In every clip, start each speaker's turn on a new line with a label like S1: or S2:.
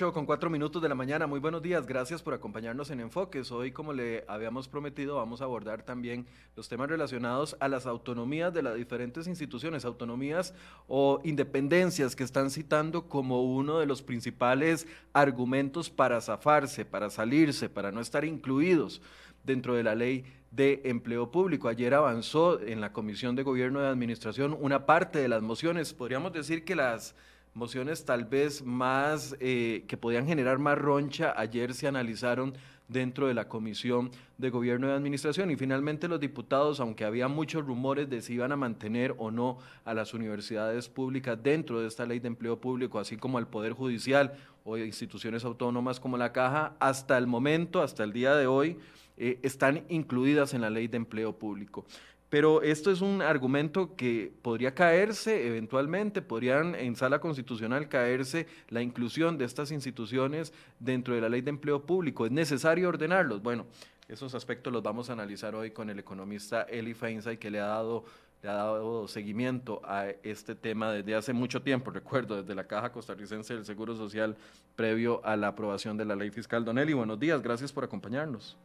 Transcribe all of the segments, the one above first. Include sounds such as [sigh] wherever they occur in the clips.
S1: 8 con 4 minutos de la mañana, muy buenos días, gracias por acompañarnos en Enfoques. Hoy, como le habíamos prometido, vamos a abordar también los temas relacionados a las autonomías de las diferentes instituciones, autonomías o independencias que están citando como uno de los principales argumentos para zafarse, para salirse, para no estar incluidos dentro de la ley de empleo público. Ayer avanzó en la Comisión de Gobierno de Administración una parte de las mociones, podríamos decir que las mociones tal vez más eh, que podían generar más roncha ayer se analizaron dentro de la Comisión de Gobierno y Administración y finalmente los diputados, aunque había muchos rumores de si iban a mantener o no a las universidades públicas dentro de esta ley de empleo público, así como al Poder Judicial o instituciones autónomas como la Caja, hasta el momento, hasta el día de hoy, eh, están incluidas en la ley de empleo público. Pero esto es un argumento que podría caerse eventualmente, podrían en sala constitucional caerse la inclusión de estas instituciones dentro de la ley de empleo público. ¿Es necesario ordenarlos? Bueno, esos aspectos los vamos a analizar hoy con el economista Eli Feinsay, que le ha dado le ha dado seguimiento a este tema desde hace mucho tiempo, recuerdo, desde la Caja Costarricense del Seguro Social, previo a la aprobación de la ley fiscal. Don Eli, buenos días, gracias por acompañarnos.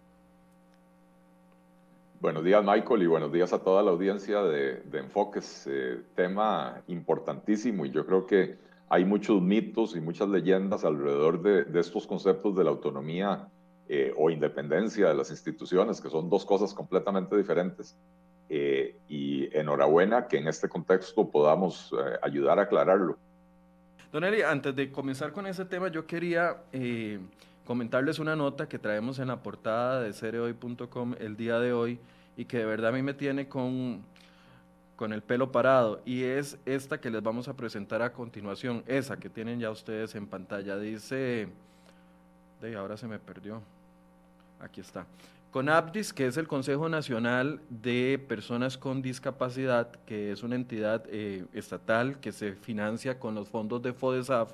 S2: Buenos días, Michael, y buenos días a toda la audiencia de, Enfoques. Eh, tema importantísimo y yo creo que hay muchos mitos y muchas leyendas alrededor de, estos conceptos de la autonomía eh, o independencia de las instituciones, que son dos cosas completamente diferentes. Eh, y enhorabuena que en este contexto podamos ayudar a aclararlo.
S1: Don Eli, antes de comenzar con ese tema, yo quería comentarles una nota que traemos en la portada de cereoy.com el día de hoy y que de verdad a mí me tiene con, con el pelo parado y es esta que les vamos a presentar a continuación, esa que tienen ya ustedes en pantalla. Dice, de ahora se me perdió, aquí está. CONAPDIS, que es el Consejo Nacional de Personas con Discapacidad, que es una entidad eh, estatal que se financia con los fondos de FODESAF,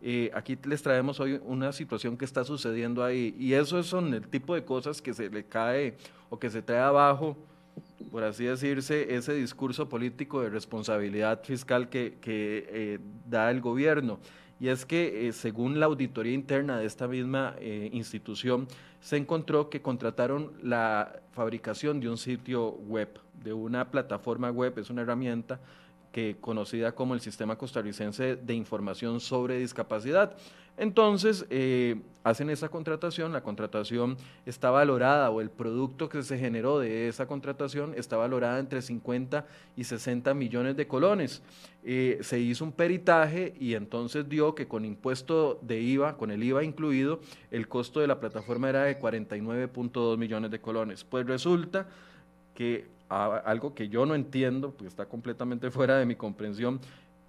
S1: eh, aquí les traemos hoy una situación que está sucediendo ahí y eso son el tipo de cosas que se le cae o que se trae abajo, por así decirse, ese discurso político de responsabilidad fiscal que, eh, da el gobierno. Y es que eh, según la auditoría interna de esta misma institución, se encontró que contrataron la fabricación de un sitio web, de una plataforma web, es una herramienta conocida como el Sistema Costarricense de Información sobre Discapacidad. Entonces, eh, hacen esa contratación, la contratación está valorada o el producto que se generó de esa contratación está valorada entre 50 y 60 millones de colones. Eh, se hizo un peritaje y entonces dio que con impuesto de IVA, con el IVA incluido, el costo de la plataforma era de 49.2 millones de colones. Pues resulta que algo que yo no entiendo, porque está completamente [laughs] fuera de mi comprensión,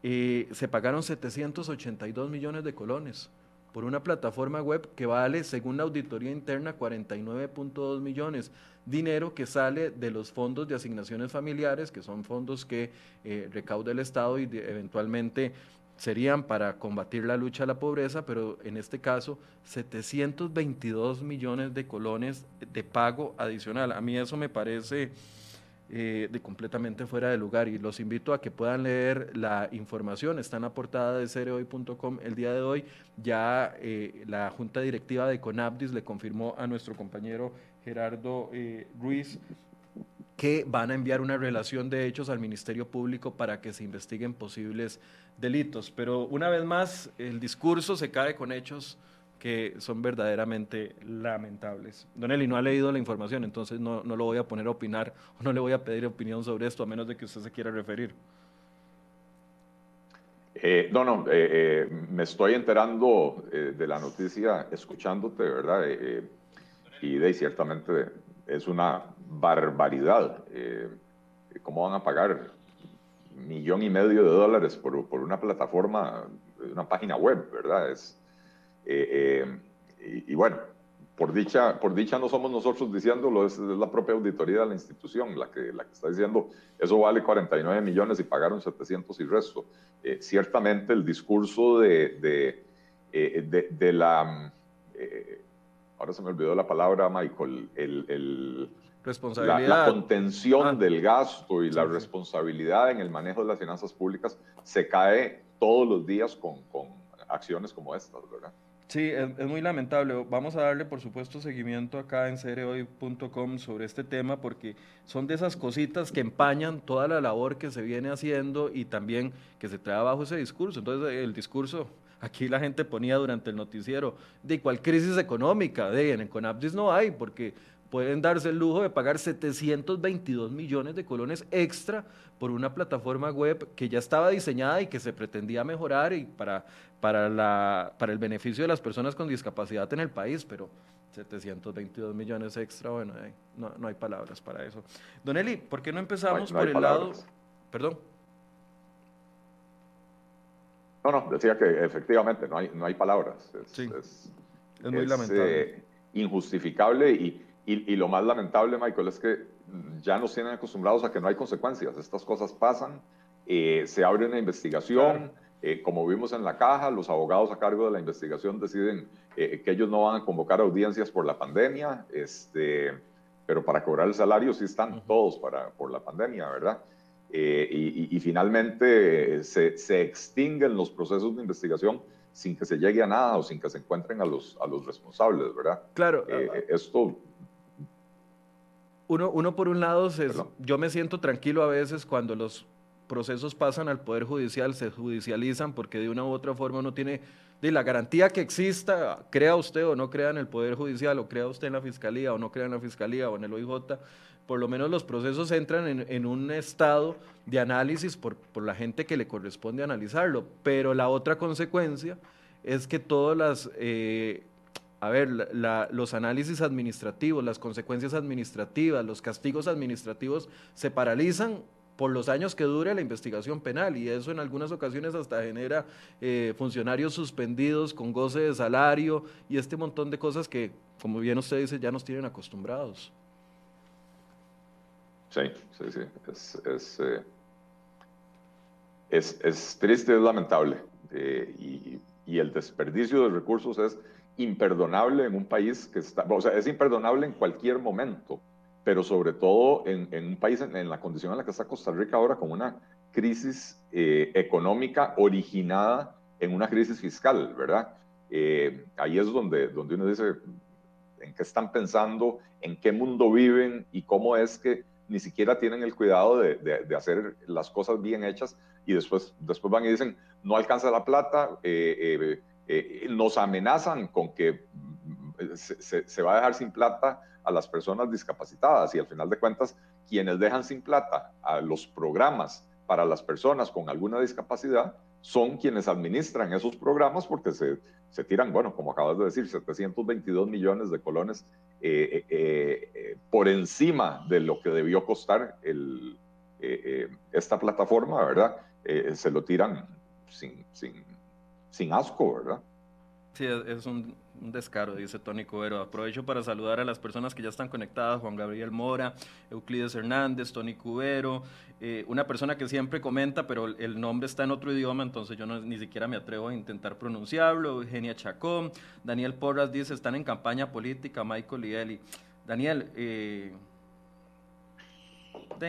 S1: eh, se pagaron 782 millones de colones por una plataforma web que vale, según la auditoría interna, 49.2 millones. Dinero que sale de los fondos de asignaciones familiares, que son fondos que eh, recauda el Estado y eventualmente serían para combatir la lucha a la pobreza, pero en este caso 722 millones de colones de pago adicional. A mí eso me parece eh, de completamente fuera de lugar y los invito a que puedan leer la información, está en la portada de cereoy.com el día de hoy, ya eh, la junta directiva de Conabdis le confirmó a nuestro compañero Gerardo eh, Ruiz que van a enviar una relación de hechos al Ministerio Público para que se investiguen posibles delitos. Pero una vez más, el discurso se cae con hechos que son verdaderamente lamentables. Don Eli no ha leído la información, entonces no, no, lo voy a poner a opinar [laughs] o no le voy a pedir opinión sobre esto, a menos de que usted se quiera referir.
S2: Eh, no, no, eh, eh, me estoy enterando de la noticia escuchándote, ¿verdad? y de ciertamente es una barbaridad. ¿Cómo van a pagar millón y medio de dólares por, por una plataforma, una página web, ¿verdad? Es, eh, eh, y, bueno, por dicha, por dicha no somos nosotros diciéndolo, es, la propia auditoría de la institución la que, la que está diciendo eso vale 49 millones y pagaron 700 y resto. Eh, ciertamente el discurso de, de, de, la... ahora se me olvidó la palabra, Michael, el. La, contención ah. del gasto y la responsabilidad en el manejo de las finanzas públicas se cae todos los días con, con acciones como estas, ¿verdad?
S1: Sí, es, muy lamentable. Vamos a darle, por supuesto, seguimiento acá en cereoy.com sobre este tema porque son de esas cositas que empañan toda la labor que se viene haciendo y también que se trae abajo ese discurso. Entonces, el discurso, aquí la gente ponía durante el noticiero, de cuál crisis económica, de en Conapsis no hay, porque pueden darse el lujo de pagar 722 millones de colones extra por una plataforma web que ya estaba diseñada y que se pretendía mejorar y para, para, la, para el beneficio de las personas con discapacidad en el país, pero 722 millones extra, bueno, no, no, hay palabras para eso. Don Eli, ¿por qué no empezamos por el lado... Perdón.
S2: No, no, decía que efectivamente no hay, no hay palabras.
S1: Es, sí, es, muy lamentable.
S2: Eh, injustificable y, y, lo más lamentable, Michael, es que ya nos tienen acostumbrados a que no hay consecuencias. Estas cosas pasan, eh, se abre una investigación. Eh, como vimos en la caja, los abogados a cargo de la investigación deciden eh, que ellos no van a convocar audiencias por la pandemia, este, pero para cobrar el salario sí están todos para, por la pandemia, ¿verdad? Y, y, finalmente se, se, extinguen los procesos de investigación sin que se llegue a nada o sin que se encuentren a los, a los responsables, ¿verdad?
S1: Claro.
S2: esto
S1: uno, uno por un lado, yo me siento tranquilo a veces cuando los procesos pasan al Poder Judicial, se judicializan, porque de una u otra forma uno tiene de la garantía que exista, crea usted o no crea en el Poder Judicial, o crea usted en la Fiscalía o no crea en la Fiscalía o en el OIJ, por lo menos los procesos entran en, un estado de análisis por, por, la gente que le corresponde analizarlo. Pero la otra consecuencia es que todas las eh, a ver, los análisis administrativos, las consecuencias administrativas, los castigos administrativos se paralizan por los años que dure la investigación penal y eso en algunas ocasiones hasta genera eh, funcionarios suspendidos con goce de salario y este montón de cosas que, como bien usted dice, ya nos tienen acostumbrados.
S2: Sí, sí, sí. Es, es, eh, es, triste, es lamentable eh, y, y el desperdicio de recursos es imperdonable en un país que está, o sea, es imperdonable en cualquier momento, pero sobre todo en, un país en, la condición en la que está Costa Rica ahora, con una crisis eh, económica originada en una crisis fiscal, ¿verdad? Eh, ahí es donde, donde uno dice, ¿en qué están pensando? ¿En qué mundo viven? ¿Y cómo es que ni siquiera tienen el cuidado de, de, hacer las cosas bien hechas y después, después van y dicen, no alcanza la plata, eh, eh, nos amenazan con que mm, se, va a dejar sin plata a las personas discapacitadas y al final de cuentas quienes dejan sin plata a los programas para las personas con alguna discapacidad son quienes administran esos programas porque se, se tiran, bueno, como acabas de decir, 722 millones de colones eh, eh, por encima de lo que debió costar esta plataforma, ¿verdad? se lo tiran sin, sin, sin asco, ¿verdad?
S1: Sí, es un, descaro, dice Tony Cubero. Aprovecho para saludar a las personas que ya están conectadas, Juan Gabriel Mora, Euclides Hernández, Tony Cubero, eh, una persona que siempre comenta, pero el nombre está en otro idioma, entonces yo no, ni siquiera me atrevo a intentar pronunciarlo, Eugenia Chacón, Daniel Porras dice, están en campaña política, Michael y Eli. Daniel, eh,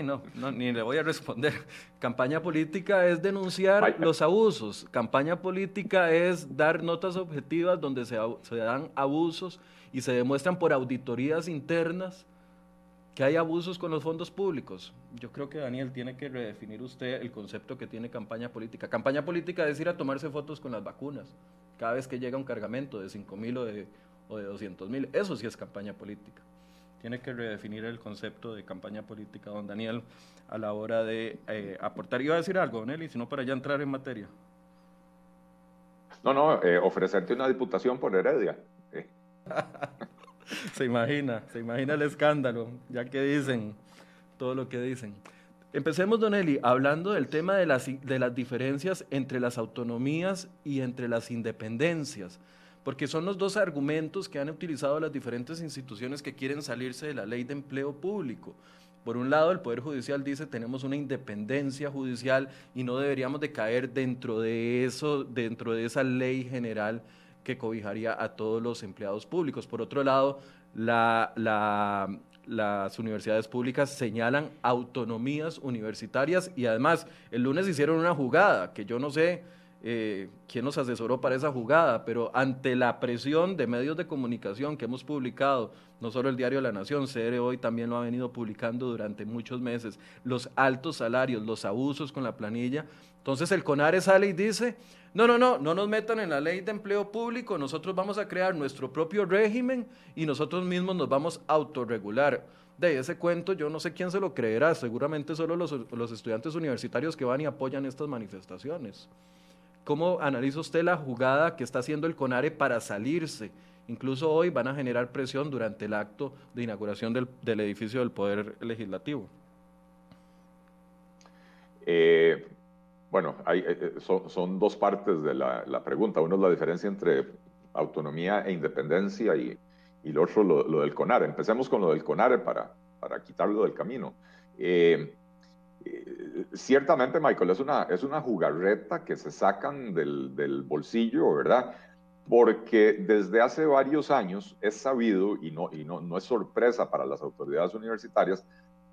S1: no, ni le voy a responder. [laughs] Campaña política es denunciar los abusos. Campaña política es dar notas objetivas donde se, dan abusos y se demuestran por auditorías internas que hay abusos con los fondos públicos. Yo creo que Daniel tiene que redefinir usted el concepto que tiene campaña política. Campaña política es ir a tomarse fotos con las vacunas cada vez que llega un cargamento de 5 mil o de, o de 200 mil. Eso sí es campaña política tiene que redefinir el concepto de campaña política, don Daniel, a la hora de eh, aportar. Iba a decir algo, Nelly, si no para ya entrar en materia.
S2: No, no, eh, ofrecerte una diputación por Heredia. Eh. [laughs]
S1: se imagina, se imagina el escándalo, ya que dicen todo lo que dicen. Empecemos, Don Eli, hablando del tema de las, de las diferencias entre las autonomías y entre las independencias porque son los dos argumentos que han utilizado las diferentes instituciones que quieren salirse de la ley de empleo público. Por un lado, el Poder Judicial dice tenemos una independencia judicial y no deberíamos de caer dentro de eso, dentro de esa ley general que cobijaría a todos los empleados públicos. Por otro lado, las universidades públicas señalan autonomías universitarias y además el lunes hicieron una jugada que yo no sé eh, quién nos asesoró para esa jugada, pero ante la presión de medios de comunicación que hemos publicado, no solo el diario La Nación, CR hoy también lo ha venido publicando durante muchos meses, los altos salarios, los abusos con la planilla, entonces el CONARE sale y dice, no, no, no, no nos metan en la ley de empleo público, nosotros vamos a crear nuestro propio régimen y nosotros mismos nos vamos a autorregular. De ese cuento yo no sé quién se lo creerá, seguramente solo los, los estudiantes universitarios que van y apoyan estas manifestaciones. ¿Cómo analiza usted la jugada que está haciendo el CONARE para salirse? Incluso hoy van a generar presión durante el acto de inauguración del, del edificio del Poder Legislativo.
S2: Eh, bueno, hay, eh, eh, son, dos partes de la, la, pregunta. Uno es la diferencia entre autonomía e independencia y, y lo otro lo, lo, del CONARE. Empecemos con lo del CONARE para, para quitarlo del camino. Eh, eh, ciertamente, Michael, es una, es una jugarreta que se sacan del, del, bolsillo, ¿verdad? Porque desde hace varios años es sabido, y, no, y no, no es sorpresa para las autoridades universitarias,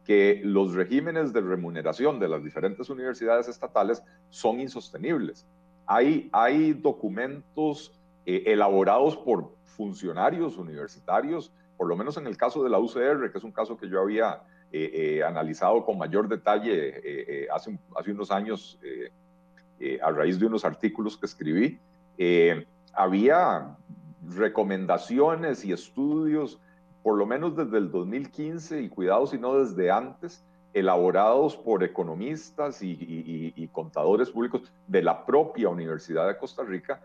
S2: que los regímenes de remuneración de las diferentes universidades estatales son insostenibles. Hay, hay documentos eh, elaborados por funcionarios universitarios, por lo menos en el caso de la UCR, que es un caso que yo había eh, eh, analizado con mayor detalle eh, hace, unos años a raíz de unos artículos que escribí, había recomendaciones y estudios, por lo menos desde el 2015, y cuidado si no desde antes, elaborados por economistas y, contadores públicos de la propia Universidad de Costa Rica,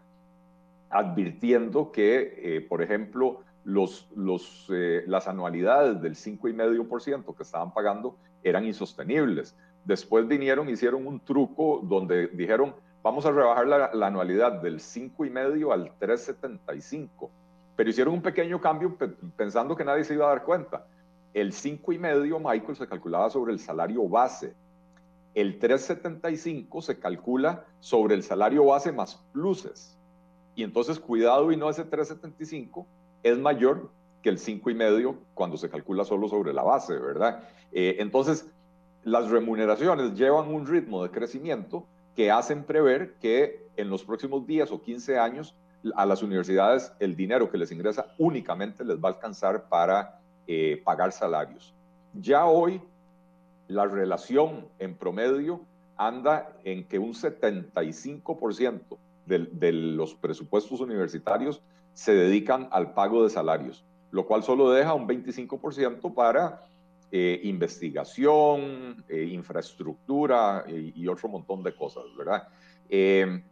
S2: advirtiendo que, por ejemplo, los, los, eh, las anualidades del 5,5% que estaban pagando eran insostenibles. Después vinieron, hicieron un truco donde dijeron, vamos a rebajar la, la anualidad del 5,5 al 3,75. Pero hicieron un pequeño cambio pensando que nadie se iba a dar cuenta. El 5,5, Michael, se calculaba sobre el salario base. El 3,75 se calcula sobre el salario base más pluses. Y entonces, cuidado y no ese 3,75 es mayor que el 5,5 cuando se calcula solo sobre la base, ¿verdad? Eh, entonces, las remuneraciones llevan un ritmo de crecimiento que hacen prever que en los próximos 10 o 15 años a las universidades el dinero que les ingresa únicamente les va a alcanzar para eh, pagar salarios. Ya hoy la relación en promedio anda en que un 75% de, de los presupuestos universitarios se dedican al pago de salarios, lo cual solo deja un 25% para eh, investigación, eh, infraestructura eh, y otro montón de cosas, ¿verdad? Eh,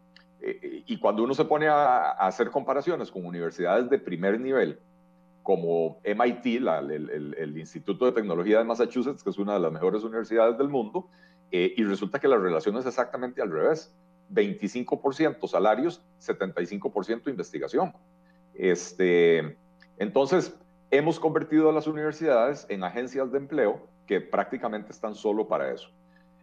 S2: y cuando uno se pone a, hacer comparaciones con universidades de primer nivel, como MIT, el, el, Instituto de Tecnología de Massachusetts, que es una de las mejores universidades del mundo, y resulta que la relación es exactamente al revés. 25% salarios, 75% investigación. Este, entonces, hemos convertido a las universidades en agencias de empleo que prácticamente están solo para eso.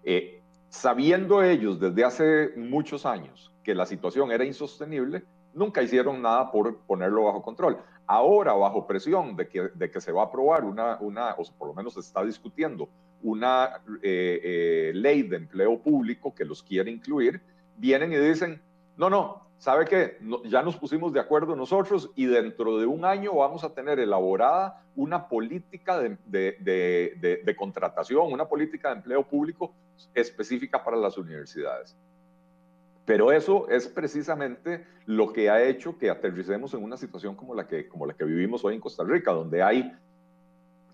S2: Eh, sabiendo ellos desde hace muchos años que la situación era insostenible, nunca hicieron nada por ponerlo bajo control. Ahora, bajo presión de que, se va a aprobar una, una, o por lo menos se está discutiendo, una eh, eh, ley de empleo público que los quiere incluir, vienen y dicen, no, no, ¿sabe qué? Ya nos pusimos de acuerdo nosotros y dentro de un año vamos a tener elaborada una política de, de, de, contratación, una política de empleo público específica para las universidades. Pero eso es precisamente lo que ha hecho que aterricemos en una situación como la que, como la que vivimos hoy en Costa Rica, donde hay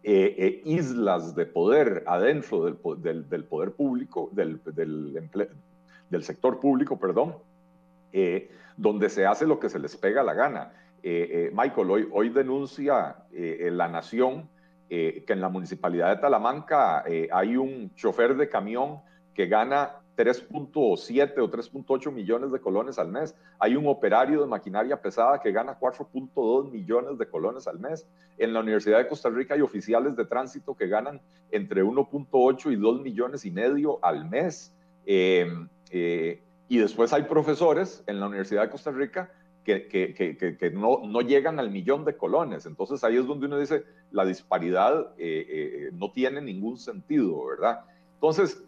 S2: eh, eh, islas de poder adentro del, del, poder público, del, del sector público, perdón, eh, donde se hace lo que se les pega la gana. Eh, eh, Michael, hoy, hoy denuncia eh, La Nación que en la municipalidad de Talamanca hay un chofer de camión que gana 3.7 o 3.8 millones de colones al mes. Hay un operario de maquinaria pesada que gana 4.2 millones de colones al mes. En la Universidad de Costa Rica hay oficiales de tránsito que ganan entre 1.8 y 2 millones y medio al mes. Eh, y después hay profesores en la Universidad de Costa Rica que, que, que, que no, no, llegan al millón de colones. Entonces ahí es donde uno dice, la disparidad eh, eh, no tiene ningún sentido, ¿verdad? Entonces,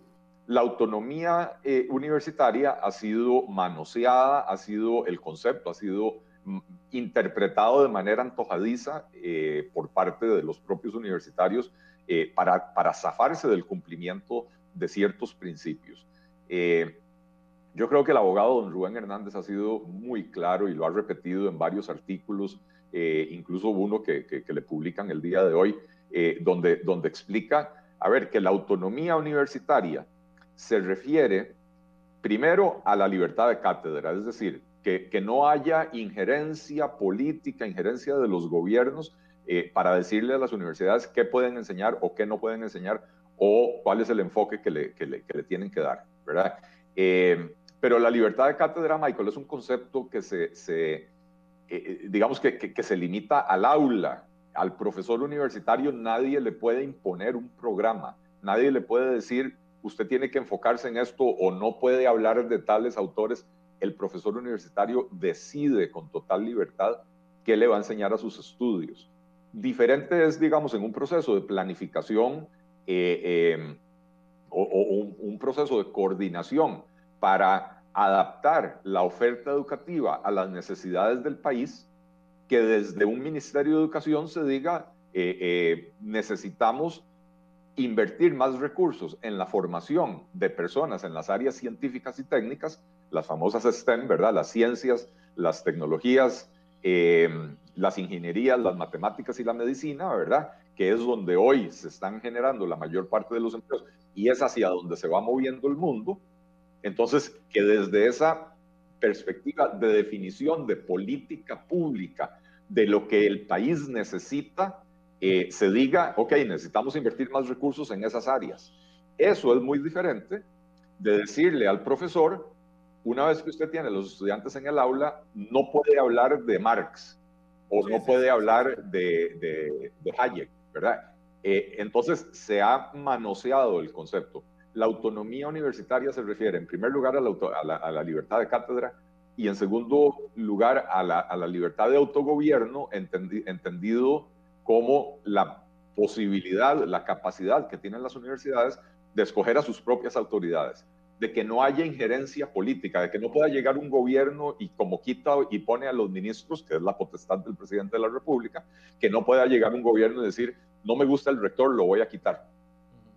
S2: la autonomía eh, universitaria ha sido manoseada, ha sido el concepto, ha sido mm, interpretado de manera antojadiza eh, por parte de los propios universitarios eh, para, para zafarse del cumplimiento de ciertos principios. Yo creo que el abogado don Rubén Hernández ha sido muy claro y lo ha repetido en varios artículos, incluso uno que, que, que, le publican el día de hoy, donde, donde explica, a ver, que la autonomía universitaria se refiere primero a la libertad de cátedra, es decir, que, que no haya injerencia política, injerencia de los gobiernos eh, para decirle a las universidades qué pueden enseñar o qué no pueden enseñar o cuál es el enfoque que le, que le, que le tienen que dar, ¿verdad? Eh, pero la libertad de cátedra, Michael, es un concepto que se, se eh, digamos que, se limita al aula, al profesor universitario nadie le puede imponer un programa, nadie le puede decir usted tiene que enfocarse en esto o no puede hablar de tales autores, el profesor universitario decide con total libertad qué le va a enseñar a sus estudios. Diferente es, digamos, en un proceso de planificación eh, em, o, un, proceso de coordinación para adaptar la oferta educativa a las necesidades del país, que desde un Ministerio de Educación se diga, eh, eh, necesitamos invertir más recursos en la formación de personas en las áreas científicas y técnicas, las famosas STEM, ¿verdad? Las ciencias, las tecnologías, eh, las ingenierías, las matemáticas y la medicina, ¿verdad? Que es donde hoy se están generando la mayor parte de los empleos y es hacia donde se va moviendo el mundo. Entonces, que desde esa perspectiva de definición de política pública, de lo que el país necesita, eh, se diga, ok, necesitamos invertir más recursos en esas áreas. Eso es muy diferente de decirle al profesor, una vez que usted tiene a los estudiantes en el aula, no puede hablar de Marx o no puede hablar de, de, Hayek, ¿verdad? Eh, entonces se ha manoseado el concepto. La autonomía universitaria se refiere en primer lugar a la, libertad de cátedra y en segundo lugar a la, a la libertad de autogobierno entendido como la posibilidad, la capacidad que tienen las universidades de escoger a sus propias autoridades, de que no haya injerencia política, de que no pueda llegar un gobierno y como quita y pone a los ministros, que es la potestad del presidente de la República, que no pueda llegar un gobierno y decir, no me gusta el rector, lo voy a quitar.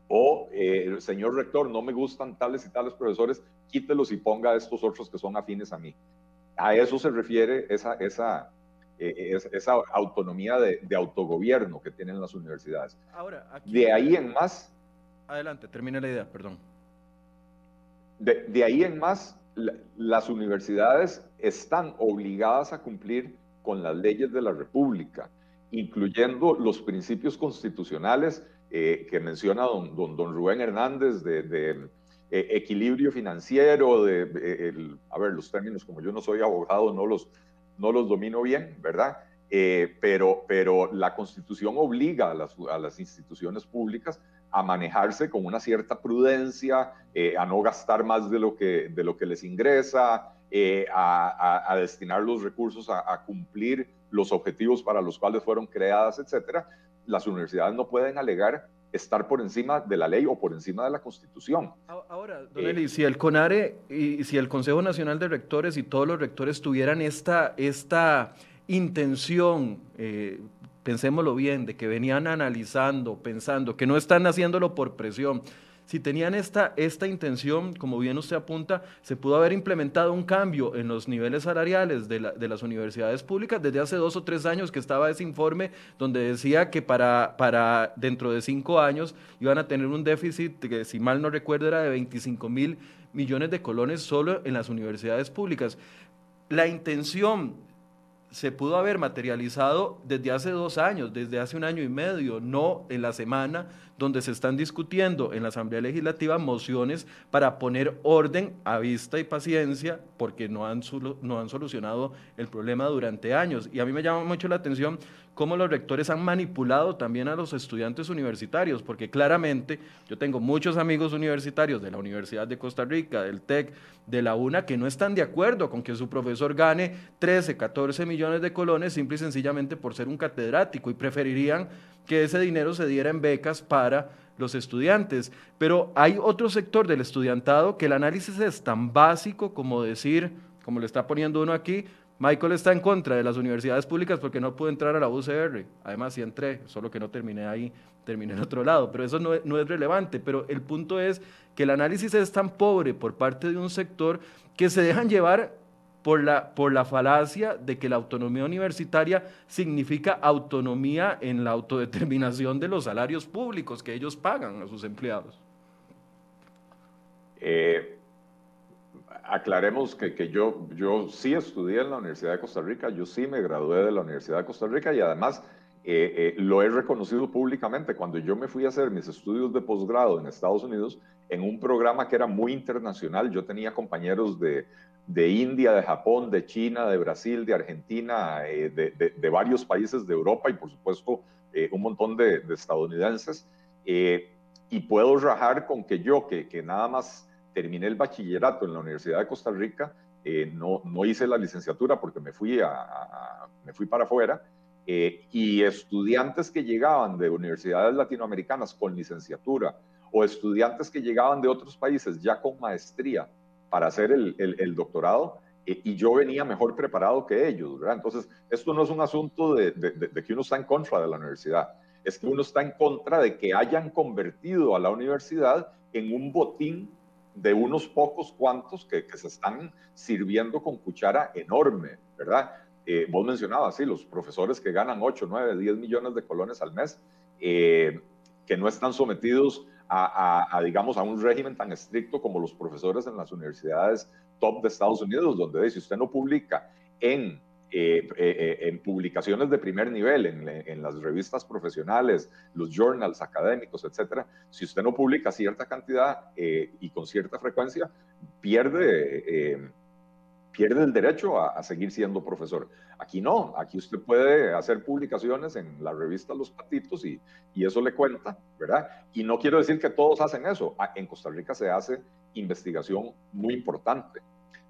S2: O, eh, señor rector, no me gustan tales y tales profesores, quítelos y ponga a estos otros que son afines a mí. A eso se refiere esa, esa, eh, esa autonomía de, autogobierno que tienen las universidades. Ahora, de ahí en más...
S1: Adelante, termina la idea, perdón.
S2: De, ahí en más, las universidades están obligadas a cumplir con las leyes de la República, incluyendo los principios constitucionales eh, que menciona don, don, Rubén Hernández de, eh, equilibrio financiero, de, a ver, los términos, como yo no soy abogado, no los, no los domino bien, ¿verdad? Eh, pero, pero la Constitución obliga a las, a las, instituciones públicas a manejarse con una cierta prudencia, eh, a no gastar más de lo que, de lo que les ingresa, eh, a, a, destinar los recursos a, a, cumplir los objetivos para los cuales fueron creadas, etcétera. Las universidades no pueden alegar estar por encima de la ley o por encima de la Constitución.
S1: Ahora, don Eli, si el CONARE y si el Consejo Nacional de Rectores y todos los rectores tuvieran esta, esta intención, eh, pensémoslo bien, de que venían analizando, pensando, que no están haciéndolo por presión, si tenían esta, esta intención, como bien usted apunta, se pudo haber implementado un cambio en los niveles salariales de, las universidades públicas desde hace dos o tres años que estaba ese informe donde decía que para, para dentro de cinco años iban a tener un déficit que si mal no recuerdo era de 25 mil millones de colones solo en las universidades públicas. La intención se pudo haber materializado desde hace dos años, desde hace un año y medio, no en la semana donde se están discutiendo en la Asamblea Legislativa mociones para poner orden a vista y paciencia porque no han, no han solucionado el problema durante años. Y a mí me llama mucho la atención cómo los rectores han manipulado también a los estudiantes universitarios, porque claramente yo tengo muchos amigos universitarios de la Universidad de Costa Rica, del TEC, de la UNA, que no están de acuerdo con que su profesor gane 13, 14 millones de colones simple y sencillamente por ser un catedrático y preferirían que ese dinero se diera en becas para los estudiantes. Pero hay otro sector del estudiantado que el análisis es tan básico como decir, como le está poniendo uno aquí, Michael está en contra de las universidades públicas porque no pudo entrar a la UCR. Además, sí entré, solo que no terminé ahí, terminé en otro lado. Pero eso no no es relevante. Pero el punto es que el análisis es tan pobre por parte de un sector que se dejan llevar por la, por la falacia de que la autonomía universitaria significa autonomía en la autodeterminación de los salarios públicos que ellos pagan a sus empleados.
S2: Eh, aclaremos que, que, yo, yo sí estudié en la Universidad de Costa Rica, yo sí me gradué de la Universidad de Costa Rica y además eh, eh, lo he reconocido públicamente. Cuando yo me fui a hacer mis estudios de posgrado en Estados Unidos, en un programa que era muy internacional, yo tenía compañeros de, de India, de Japón, de China, de Brasil, de Argentina, eh, de, de, varios países de Europa y por supuesto un montón de, estadounidenses. y puedo rajar con que yo, que, que nada más terminé el bachillerato en la Universidad de Costa Rica, eh, no, no, hice la licenciatura porque me fui, a, me fui para afuera, eh, y estudiantes que llegaban de universidades latinoamericanas con licenciatura o estudiantes que llegaban de otros países ya con maestría para hacer el, doctorado, eh, y yo venía mejor preparado que ellos, ¿verdad? Entonces, esto no es un asunto de, de, de que uno está en contra de la universidad, es que uno está en contra de que hayan convertido a la universidad en un botín de unos pocos cuantos que, se están sirviendo con cuchara enorme, ¿verdad? Eh, vos mencionabas, sí, los profesores que ganan 8, 9, 10 millones de colones al mes, eh, que no están sometidos a, digamos, a un régimen tan estricto como los profesores en las universidades top de Estados Unidos, donde si usted no publica en eh, eh, eh, en publicaciones de primer nivel, en, las revistas profesionales, los journals académicos, etcétera, si usted no publica cierta cantidad y con cierta frecuencia, pierde, pierde el derecho a, seguir siendo profesor. Aquí no, aquí usted puede hacer publicaciones en la revista Los Patitos y, y eso le cuenta, ¿verdad? Y no quiero decir que todos hacen eso. Ah, en Costa Rica se hace investigación muy importante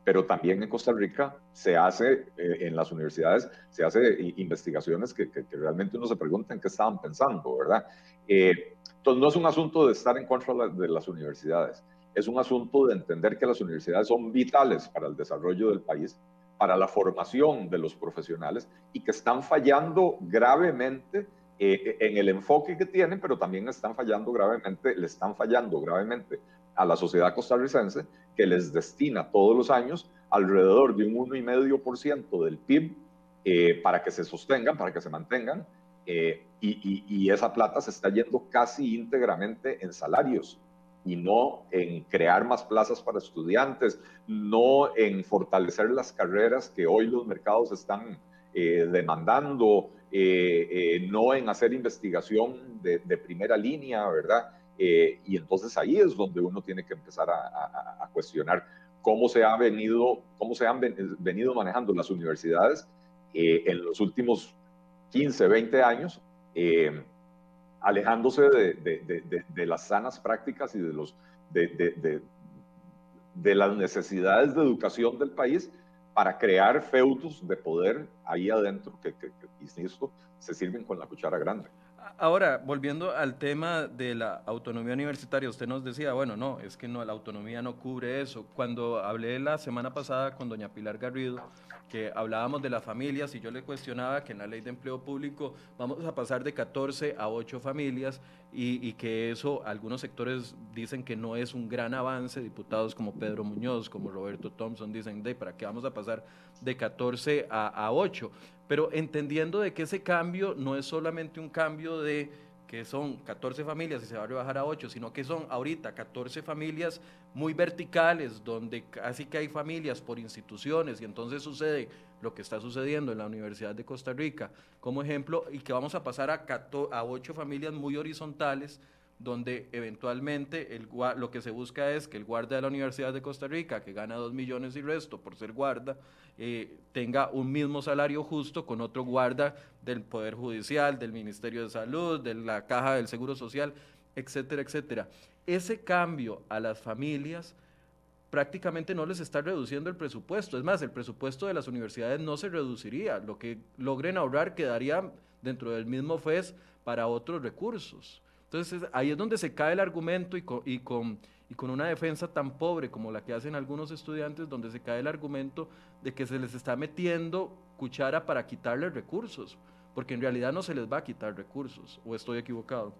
S2: pero también en Costa Rica se hace, eh, en las universidades, se hace investigaciones que, que, realmente uno se pregunta en qué estaban pensando, ¿verdad? Eh, entonces no es un asunto de estar en contra de las universidades, es un asunto de entender que las universidades son vitales para el desarrollo del país, para la formación de los profesionales y que están fallando gravemente eh, en el enfoque que tienen, pero también están fallando gravemente, le están fallando gravemente a la sociedad costarricense que les destina todos los años alrededor de un 1,5% del PIB eh, para que se sostengan, para que se mantengan, eh, y, esa plata se está yendo casi íntegramente en salarios y no en crear más plazas para estudiantes, no en fortalecer las carreras que hoy los mercados están eh, demandando, no en hacer investigación de, de primera línea, ¿verdad? Eh, y entonces ahí es donde uno tiene que empezar a, cuestionar cómo se, ha venido, cómo se han venido manejando las universidades eh, en los últimos 15, 20 años, eh, alejándose de, de, de, las sanas prácticas y de, los, de, las necesidades de educación del país para crear feudos de poder ahí adentro que, que, que se sirven con la cuchara grande.
S1: Ahora, volviendo al tema de la autonomía universitaria, usted nos decía, bueno, no, es que no, la autonomía no cubre eso. Cuando hablé la semana pasada con doña Pilar Garrido, que hablábamos de las familias y yo le cuestionaba que en la ley de empleo público vamos a pasar de 14 a 8 familias y, que eso algunos sectores dicen que no es un gran avance, diputados como Pedro Muñoz, como Roberto Thompson dicen, de ¿para qué vamos a pasar de 14 a, a 8? Pero entendiendo de que ese cambio no es solamente un cambio de que son 14 familias y se va a rebajar a 8, sino que son ahorita 14 familias muy verticales, donde casi que hay familias por instituciones y entonces sucede lo que está sucediendo en la Universidad de Costa Rica. Como ejemplo y que vamos a pasar a, a 8 familias muy horizontales donde eventualmente el, lo que se busca es que el guarda de la Universidad de Costa Rica, que gana 2 millones y resto por ser guarda, eh, tenga un mismo salario justo con otro guarda del Poder Judicial, del Ministerio de Salud, de la Caja del Seguro Social, etcétera, etcétera. Ese cambio a las familias prácticamente no les está reduciendo el presupuesto. Es más, el presupuesto de las universidades no se reduciría. Lo que logren ahorrar quedaría dentro del mismo FES para otros recursos. Entonces ahí es donde se cae el argumento y con, y con, y con una defensa tan pobre como la que hacen algunos estudiantes, donde se cae el argumento de que se les está metiendo cuchara para quitarles recursos, porque en realidad no se les va a quitar recursos, o estoy equivocado.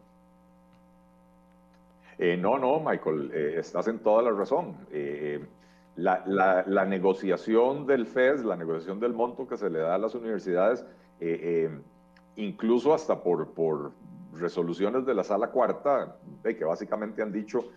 S2: Eh, no, no, Michael, eh, estás en toda la razón. Eh, la, negociación del FES, la negociación del monto que se le da a las universidades, incluso hasta por, por resoluciones de la sala cuarta, que básicamente han dicho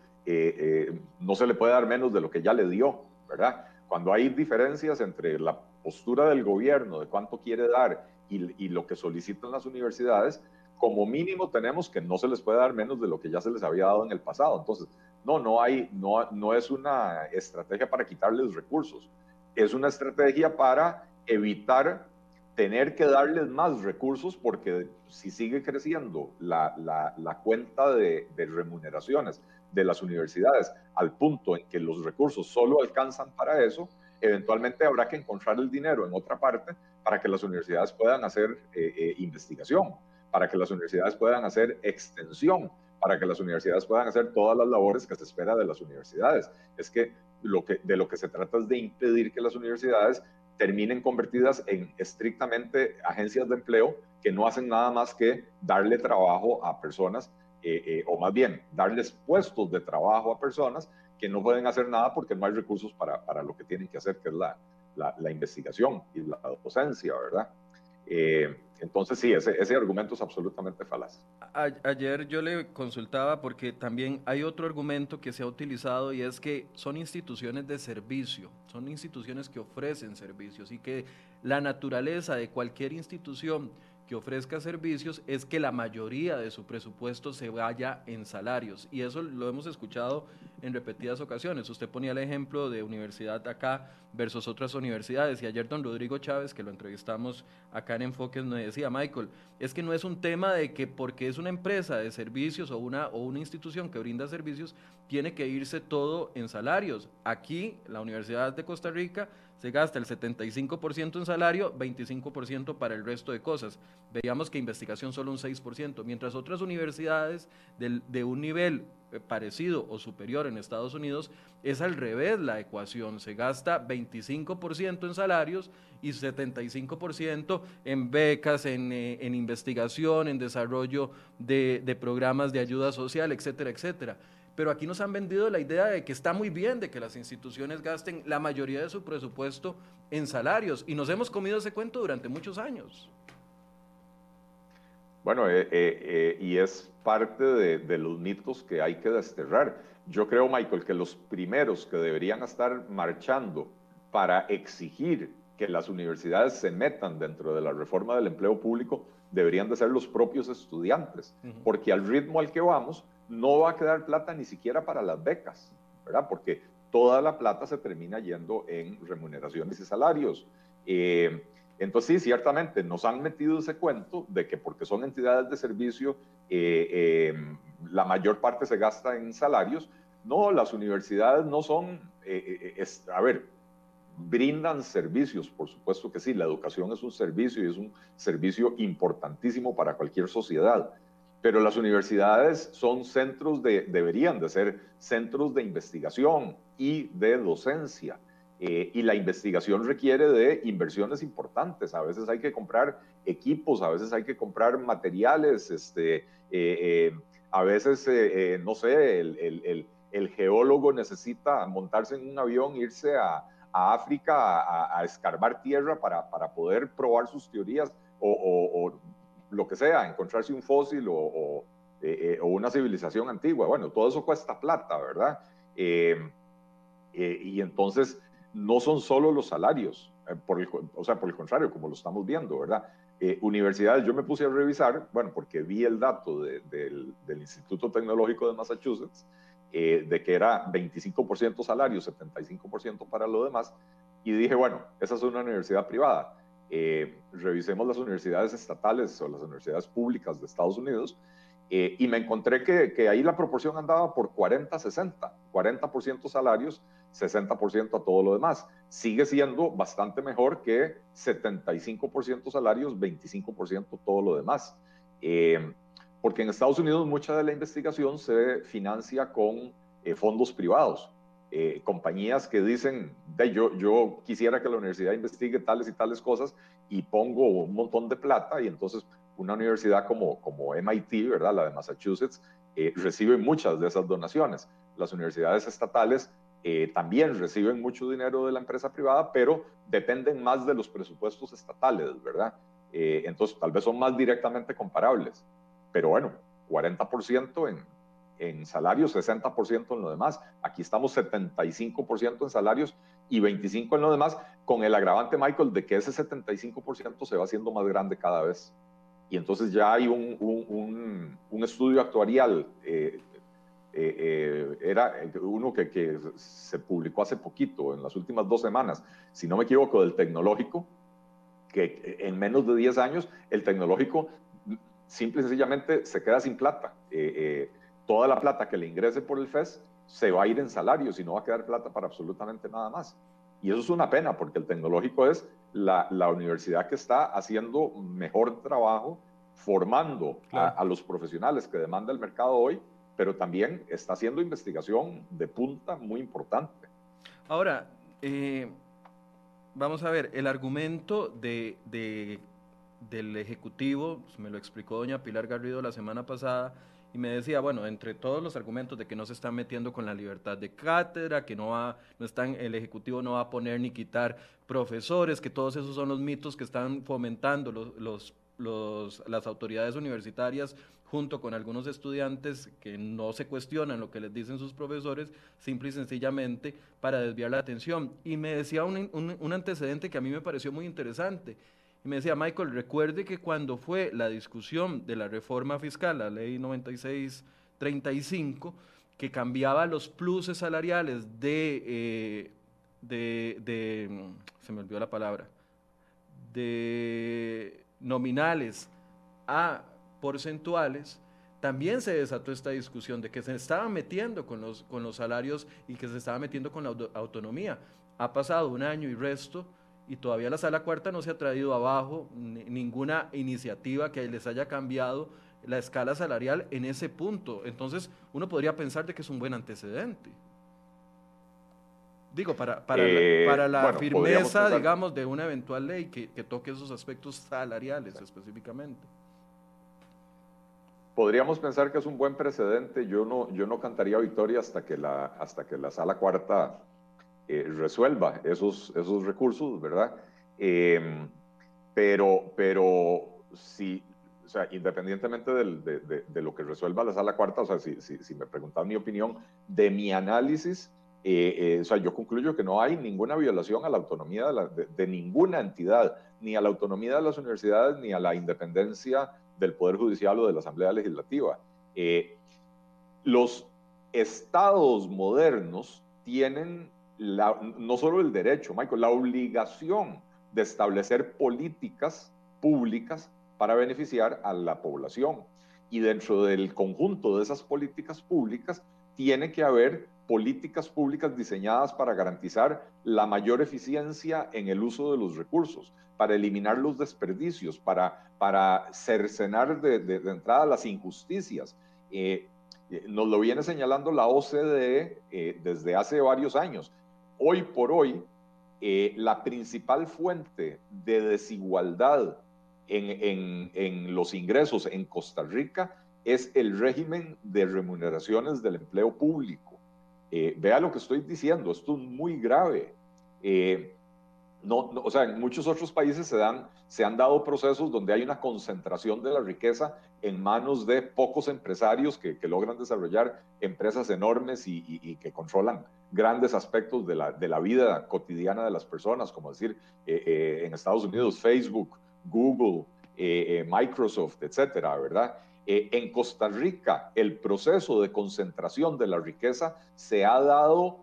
S2: no se le puede dar menos de lo que ya le dio, ¿verdad? Cuando hay diferencias entre la postura del gobierno de cuánto quiere dar y, y lo que solicitan las universidades, como mínimo tenemos que no se les puede dar menos de lo que ya se les había dado en el pasado. Entonces, no, no hay, no, no es una estrategia para quitarles recursos, es una estrategia para evitar tener que darles más recursos porque si sigue creciendo la, la, la cuenta de, de, remuneraciones de las universidades al punto en que los recursos solo alcanzan para eso, eventualmente habrá que encontrar el dinero en otra parte para que las universidades puedan hacer eh, eh, investigación para que las universidades puedan hacer extensión, para que las universidades puedan hacer todas las labores que se espera de las universidades. Es que, lo que de lo que se trata es de impedir que las universidades terminen convertidas en estrictamente agencias de empleo que no hacen nada más que darle trabajo a personas, eh, eh, o más bien, darles puestos de trabajo a personas que no pueden hacer nada porque no hay recursos para, para lo que tienen que hacer, que es la, la, la investigación y la docencia, ¿verdad? Eh, entonces sí, ese, ese, argumento es absolutamente falaz.
S1: ayer yo le consultaba porque también hay otro argumento que se ha utilizado y es que son instituciones de servicio, son instituciones que ofrecen servicios y que la naturaleza de cualquier institución que ofrezca servicios es que la mayoría de su presupuesto se vaya en salarios. Y eso lo hemos escuchado en repetidas ocasiones. Usted ponía el ejemplo de universidad acá versus otras universidades. Y ayer don Rodrigo Chávez, que lo entrevistamos acá en Enfoques, me decía, Michael, es que no es un tema de que porque es una empresa de servicios o una, o una institución que brinda servicios, tiene que irse todo en salarios. Aquí, la Universidad de Costa Rica se gasta el 75% en salario, 25% para el resto de cosas. Veíamos que investigación solo un 6%, mientras otras universidades de, un nivel eh, parecido o superior en Estados Unidos es al revés la ecuación. Se gasta 25% en salarios y 75% en becas, en, eh, en, investigación, en desarrollo de, de programas de ayuda social, etcétera, etcétera pero aquí nos han vendido la idea de que está muy bien de que las instituciones gasten la mayoría de su presupuesto en salarios y nos hemos comido ese cuento durante muchos años.
S2: Bueno, eh, eh, eh, y es parte de, de, los mitos que hay que desterrar. Yo creo, Michael, que los primeros que deberían estar marchando para exigir que las universidades se metan dentro de la reforma del empleo público deberían de ser los propios estudiantes, porque al ritmo al que vamos, no va a quedar plata ni siquiera para las becas, ¿verdad? Porque toda la plata se termina yendo en remuneraciones y salarios. Eh, entonces, sí, ciertamente nos han metido ese cuento de que porque son entidades de servicio, eh, eh, la mayor parte se gasta en salarios. No, las universidades no son, a ver, brindan servicios, por supuesto que sí, la educación es un servicio y es un servicio importantísimo para cualquier sociedad pero las universidades son centros de, deberían de ser centros de investigación y de docencia. Eh, y la investigación requiere de inversiones importantes. A veces hay que comprar equipos, a veces hay que comprar materiales, este, eh, eh, a veces, no sé, el, el, geólogo necesita montarse en un avión, irse a, a África a, escarbar tierra para, para, poder probar sus teorías o, o lo que sea, encontrarse un fósil o, eh, eh, o, una civilización antigua. Bueno, todo eso cuesta plata, ¿verdad? Eh, y entonces no son solo los salarios, por o sea, por el contrario, como lo estamos viendo, ¿verdad? universidades, yo me puse a revisar, bueno, porque vi el dato del, Instituto Tecnológico de Massachusetts, de que era 25% salario, 75% para lo demás, y dije, bueno, esa es una universidad privada eh, revisemos las universidades estatales o las universidades públicas de Estados Unidos eh, y me encontré que, ahí la proporción andaba por 40-60, 40%, salarios, 60% a todo lo demás. Sigue siendo bastante mejor que 75% salarios, 25% todo lo demás. Eh, porque en Estados Unidos mucha de la investigación se financia con eh, fondos privados. Eh, compañías que dicen, de, yo, yo quisiera que la universidad investigue tales y tales cosas y pongo un montón de plata y entonces una universidad como, como MIT, ¿verdad? la de Massachusetts, eh, recibe muchas de esas donaciones. Las universidades estatales eh, también reciben mucho dinero de la empresa privada, pero dependen más de los presupuestos estatales, ¿verdad? Eh, entonces, tal vez son más directamente comparables. Pero bueno, 40% en, en salarios, 60% en lo demás. Aquí estamos 75% en salarios y 25% en lo demás, con el agravante, Michael, de que ese 75% se va haciendo más grande cada vez. Y entonces ya hay un, un, un, estudio actuarial, eh, eh, eh, era uno que, que, se publicó hace poquito, en las últimas dos semanas, si no me equivoco, del tecnológico, que en menos de 10 años el tecnológico simple y sencillamente se queda sin plata. Toda la plata que le ingrese por el FES se va a ir en salarios y no va a quedar plata para absolutamente nada más. Y eso es una pena porque el tecnológico es la, la universidad que está haciendo mejor trabajo formando a, los profesionales que demanda el mercado hoy, pero también está haciendo investigación de punta muy importante.
S1: Ahora, eh, vamos a ver, el argumento de, de, del Ejecutivo, me lo explicó doña Pilar Garrido la semana pasada, y me decía, bueno, entre todos los argumentos de que no se están metiendo con la libertad de cátedra, que no va, no están, el Ejecutivo no va a poner ni quitar profesores, que todos esos son los mitos que están fomentando los, los, los, las autoridades universitarias junto con algunos estudiantes que no se cuestionan lo que les dicen sus profesores, simple y sencillamente para desviar la atención. Y me decía un, un, un antecedente que a mí me pareció muy interesante y me decía, Michael, recuerde que cuando fue la discusión de la reforma fiscal, la ley 9635, que cambiaba los pluses salariales de, eh, de, de, se me olvidó la palabra, de nominales a porcentuales, también se desató esta discusión de que se estaba metiendo con los, con los salarios y que se estaba metiendo con la autonomía. Ha pasado un año y resto y todavía la sala cuarta no se ha traído abajo ninguna iniciativa que les haya cambiado la escala salarial en ese punto. Entonces, uno podría pensar de que es un buen antecedente. Digo, para, para, la, eh, para la firmeza, digamos, de una eventual ley que, que, toque esos aspectos salariales específicamente.
S2: Podríamos pensar que es un buen precedente. Yo no, yo no cantaría victoria hasta que la, hasta que la sala cuarta eh, resuelva esos, esos recursos, ¿verdad? Em, pero, pero si, o sea, independientemente de, lo que resuelva la sala cuarta, o sea, si, si, me preguntan mi opinión, de mi análisis, eh, eh, o sea, yo concluyo que no hay ninguna violación a la autonomía de, ninguna entidad, ni a la autonomía de las universidades, ni a la independencia del Poder Judicial o de la Asamblea Legislativa. los estados modernos tienen no solo el derecho, Michael, la obligación de establecer políticas públicas para beneficiar a la población. Y dentro del conjunto de esas políticas públicas tiene que haber políticas públicas diseñadas para garantizar la mayor eficiencia en el uso de los recursos, para eliminar los desperdicios, para, para cercenar de, de, entrada las injusticias. Eh, eh, nos lo viene señalando la OCDE eh, desde hace varios años hoy por hoy, eh, la principal fuente de desigualdad en, los ingresos en Costa Rica es el régimen de remuneraciones del empleo público. Eh, vea lo que estoy diciendo, esto es muy grave. Eh, o sea, en muchos otros países se han dado procesos donde hay una concentración de la riqueza en manos de pocos empresarios que, logran desarrollar empresas enormes y, que controlan grandes aspectos de la, de la, vida cotidiana de las personas, como decir, eh, eh, en Estados Unidos, Facebook, Google, eh, Microsoft, etcétera, ¿verdad? en Costa Rica, el proceso de concentración de la riqueza se ha dado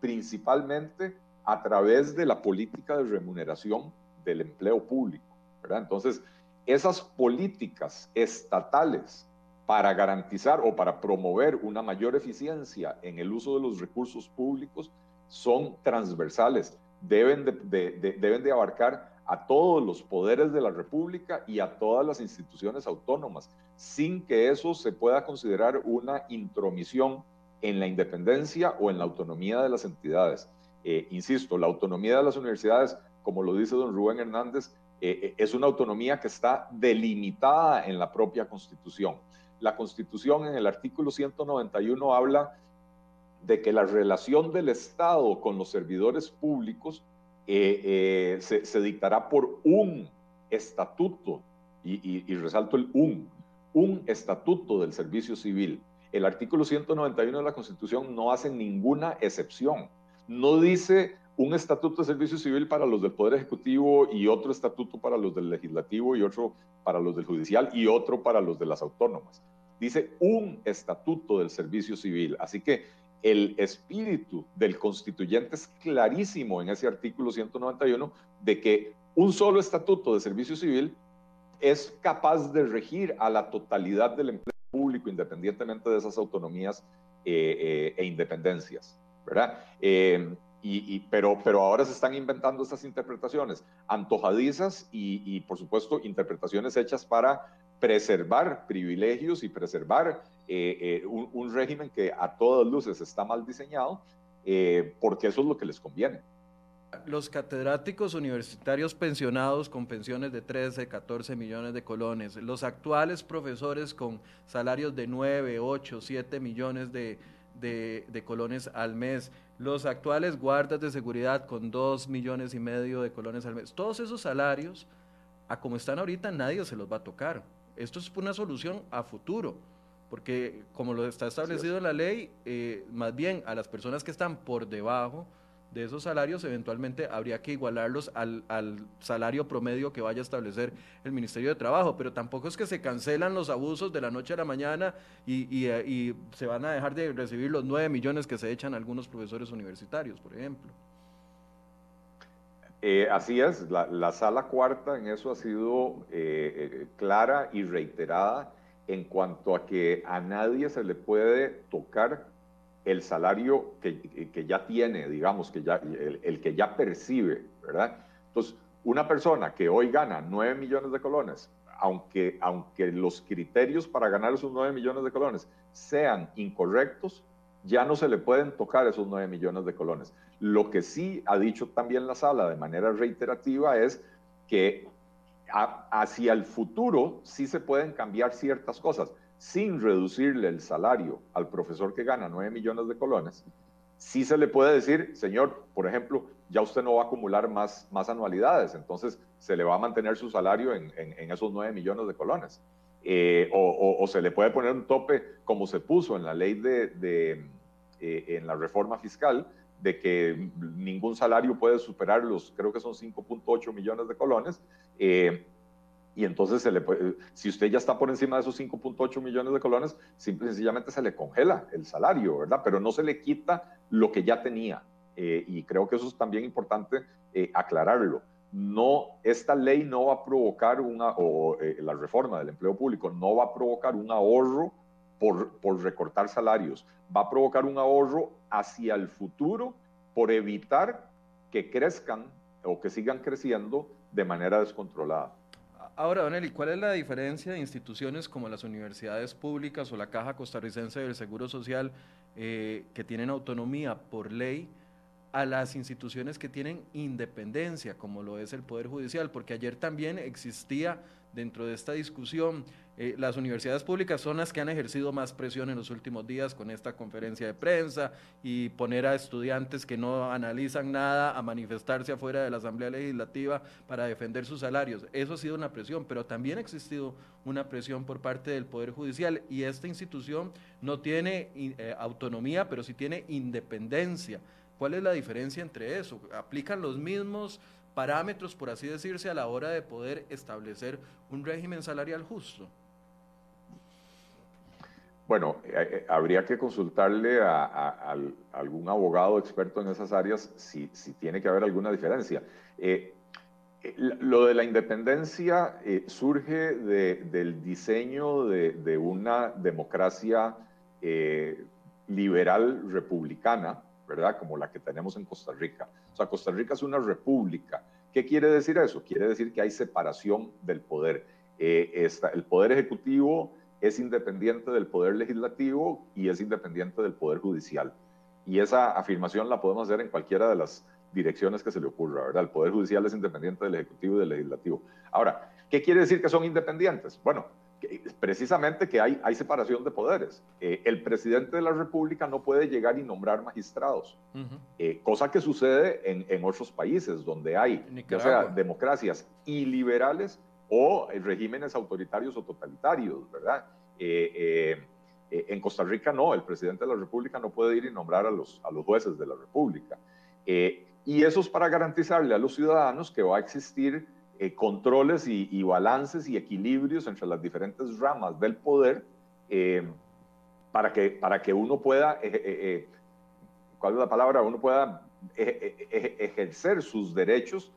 S2: principalmente a través de la política de remuneración del empleo público, ¿verdad? Entonces, esas políticas estatales para garantizar o para promover una mayor eficiencia en el uso de los recursos públicos son transversales, deben de, deben de abarcar a todos los poderes de la República y a todas las instituciones autónomas, sin que eso se pueda considerar una intromisión en la independencia o en la autonomía de las entidades. Eh, insisto, la autonomía de las universidades, como lo dice don Rubén Hernández, eh, eh, es una autonomía que está delimitada en la propia Constitución. La Constitución en el artículo 191 habla de que la relación del Estado con los servidores públicos se, se, dictará por un estatuto, y resalto el un, un estatuto del servicio civil. El artículo 191 de la Constitución no hace ninguna excepción. No dice un estatuto de servicio civil para los del Poder Ejecutivo y otro estatuto para los del Legislativo y otro para los del Judicial y otro para los de las autónomas. Dice un estatuto del servicio civil. Así que el espíritu del constituyente es clarísimo en ese artículo 191 de que un solo estatuto de servicio civil es capaz de regir a la totalidad del empleo público independientemente de esas autonomías eh, eh, e independencias, ¿verdad? Eh, y, pero, pero ahora se están inventando estas interpretaciones antojadizas y, por supuesto, interpretaciones hechas para preservar privilegios y preservar un, un, régimen que a todas luces está mal diseñado, porque eso es lo que les conviene
S1: los catedráticos universitarios pensionados con pensiones de 13, 14 millones de colones, los actuales profesores con salarios de 9, 8, 7 millones de, colones al mes, los actuales guardas de seguridad con 2 millones y medio de colones al mes, todos esos salarios, a como están ahorita, nadie se los va a tocar. Esto es una solución a futuro, porque como lo está establecido en la ley, eh, más bien a las personas que están por debajo, de esos salarios, eventualmente habría que igualarlos al, salario promedio que vaya a establecer el Ministerio de Trabajo, pero tampoco es que se cancelan los abusos de la noche a la mañana y, eh, se van a dejar de recibir los 9 millones que se echan algunos profesores universitarios, por ejemplo.
S2: Eh, así es, la, sala cuarta en eso ha sido eh, clara y reiterada en cuanto a que a nadie se le puede tocar el salario que, ya tiene, digamos, que ya, el, que ya percibe, ¿verdad? Entonces, una persona que hoy gana 9 millones de colones, aunque, aunque los criterios para ganar esos 9 millones de colones sean incorrectos, ya no se le pueden tocar esos 9 millones de colones. Lo que sí ha dicho también la sala de manera reiterativa es que hacia el futuro sí se pueden cambiar ciertas cosas sin reducirle el salario al profesor que gana 9 millones de colones, sí se le puede decir, señor, por ejemplo, ya usted no va a acumular más, más anualidades, entonces se le va a mantener su salario en, esos 9 millones de colones. Eh, o, se le puede poner un tope como se puso en la ley de, eh, en la reforma fiscal, de que ningún salario puede superar los, creo que son 5.8 millones de colones. Eh, y entonces se le si usted ya está por encima de esos 5.8 millones de colones, simple y sencillamente se le congela el salario, ¿verdad? Pero no se le quita lo que ya tenía. Y creo que eso es también importante aclararlo. No, esta ley no va a provocar una, o eh, la reforma del empleo público no va a provocar un ahorro por, por recortar salarios, va a provocar un ahorro hacia el futuro por evitar que crezcan o que sigan creciendo de manera descontrolada.
S1: Ahora, Don Eli, ¿cuál es la diferencia de instituciones como las universidades públicas o la Caja Costarricense del Seguro Social eh, que tienen autonomía por ley a las instituciones que tienen independencia, como lo es el Poder Judicial? Porque ayer también existía dentro de esta discusión eh, las universidades públicas son las que han ejercido más presión en los últimos días con esta conferencia de prensa y poner a estudiantes que no analizan nada a manifestarse afuera de la Asamblea Legislativa para defender sus salarios. Eso ha sido una presión, pero también ha existido una presión por parte del Poder Judicial y esta institución no tiene eh, autonomía, pero sí tiene independencia. ¿Cuál es la diferencia entre eso? ¿Aplican los mismos parámetros, por así decirse, a la hora de poder establecer un régimen salarial justo?
S2: Bueno, eh, eh, habría que consultarle a, algún abogado experto en esas áreas si, tiene que haber alguna diferencia. Eh, Lo de la independencia surge del diseño de, una democracia liberal republicana, ¿verdad? Como la que tenemos en Costa Rica. O sea, Costa Rica es una república. ¿Qué quiere decir eso? Quiere decir que hay separación del poder. Eh, el poder ejecutivo es independiente del poder legislativo y es independiente del poder judicial. Y esa afirmación la podemos hacer en cualquiera de las direcciones que se le ocurra, ¿verdad? El Poder Judicial es independiente del Ejecutivo y del Legislativo. Ahora, ¿qué quiere decir que son independientes? Bueno, precisamente que hay, hay separación de poderes. Eh, el presidente de la República no puede llegar y nombrar magistrados, eh, cosa que sucede en, en, otros países donde hay, ya sea democracias iliberales o regímenes autoritarios o totalitarios, ¿verdad? Eh, en Costa Rica no, el presidente de la República no puede ir y nombrar a los, a los jueces de la República. Y eso es para garantizarle a los ciudadanos que va a existir eh, controles y, balances y equilibrios entre las diferentes ramas del poder eh, para, que, para que uno pueda, eh, ¿cuál es la palabra? Uno pueda ejercer sus derechos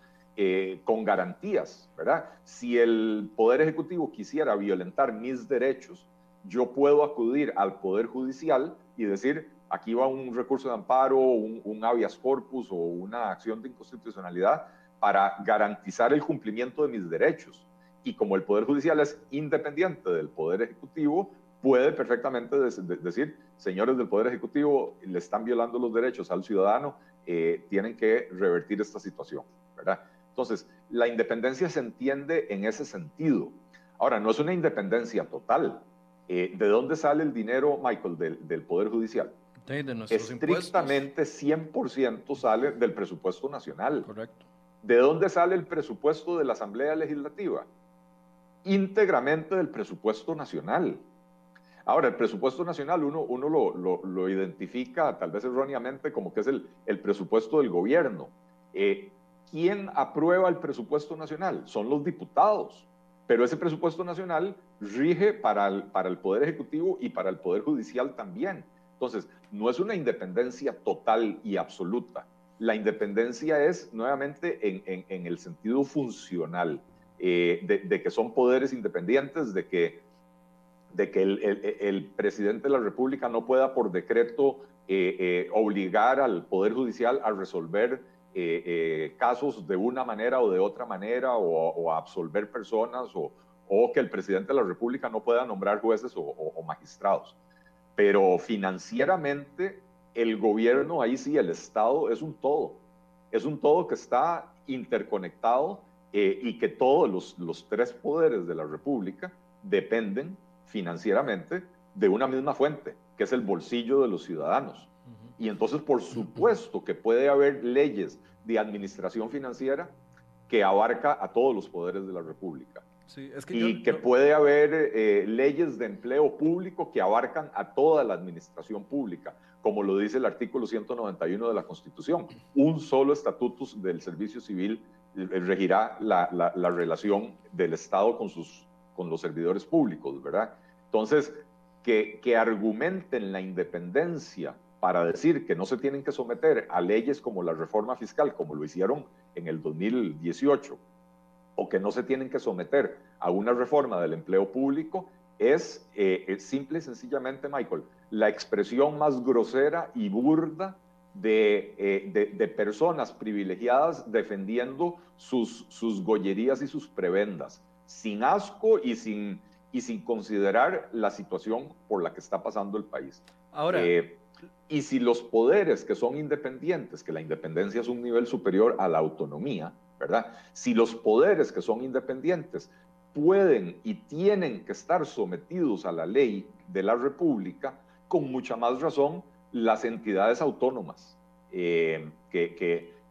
S2: con garantías, ¿verdad? Si el Poder Ejecutivo quisiera violentar mis derechos, yo puedo acudir al Poder Judicial y decir, aquí va un recurso de amparo, un, un habeas corpus o una acción de inconstitucionalidad para garantizar el cumplimiento de mis derechos. Y como el Poder Judicial es independiente del Poder Ejecutivo, puede perfectamente decir, señores del Poder Ejecutivo, le están violando los derechos al ciudadano, eh, tienen que revertir esta situación, ¿verdad? Entonces, la independencia se entiende en ese sentido. Ahora, no es una independencia total. Eh, ¿De dónde sale el dinero, Michael, del, del Poder Judicial? estrictamente 100% sale del presupuesto nacional.
S1: Correcto.
S2: ¿De dónde sale el presupuesto de la Asamblea Legislativa? Íntegramente del presupuesto nacional. Ahora, el presupuesto nacional uno, uno lo, lo, identifica tal vez erróneamente como que es el, el presupuesto del gobierno. Eh, ¿Quién aprueba el presupuesto nacional? Son los diputados. Pero ese presupuesto nacional rige para el, para el Poder Ejecutivo y para el Poder Judicial también. Entonces, no es una independencia total y absoluta. La independencia es nuevamente en, el sentido funcional, eh, de, que son poderes independientes, de que, de que el, presidente de la República no pueda por decreto eh, eh, obligar al Poder Judicial a resolver casos de una manera o de otra manera o, a absolver personas o, que el presidente de la República no pueda nombrar jueces o magistrados. Pero financieramente el gobierno, ahí sí, el Estado es un todo, es un todo que está interconectado eh, y que todos los, los tres poderes de la República dependen financieramente de una misma fuente, que es el bolsillo de los ciudadanos. Y entonces, por supuesto que puede haber leyes de administración financiera que abarca a todos los poderes de la República. Y que puede haber eh, leyes de empleo público que abarcan a toda la administración pública, como lo dice el artículo 191 de la Constitución. Un solo estatuto del servicio civil eh, regirá la, la, relación del Estado con, sus, con los servidores públicos, ¿verdad? Entonces, que argumenten la independencia para decir que no se tienen que someter a leyes como la reforma fiscal, como lo hicieron en el 2018, o que no se tienen que someter a una reforma del empleo público es, eh, simple y sencillamente, Michael, la expresión más grosera y burda eh, de, de, personas privilegiadas defendiendo sus, sus gollerías y sus prebendas, sin asco y sin, y sin considerar la situación por la que está pasando el país.
S1: Ahora. Eh,
S2: y si los poderes que son independientes, que la independencia es un nivel superior a la autonomía, ¿verdad? Si los poderes que son independientes pueden y tienen que estar sometidos a la ley de la República, con mucha más razón las entidades autónomas, eh, que,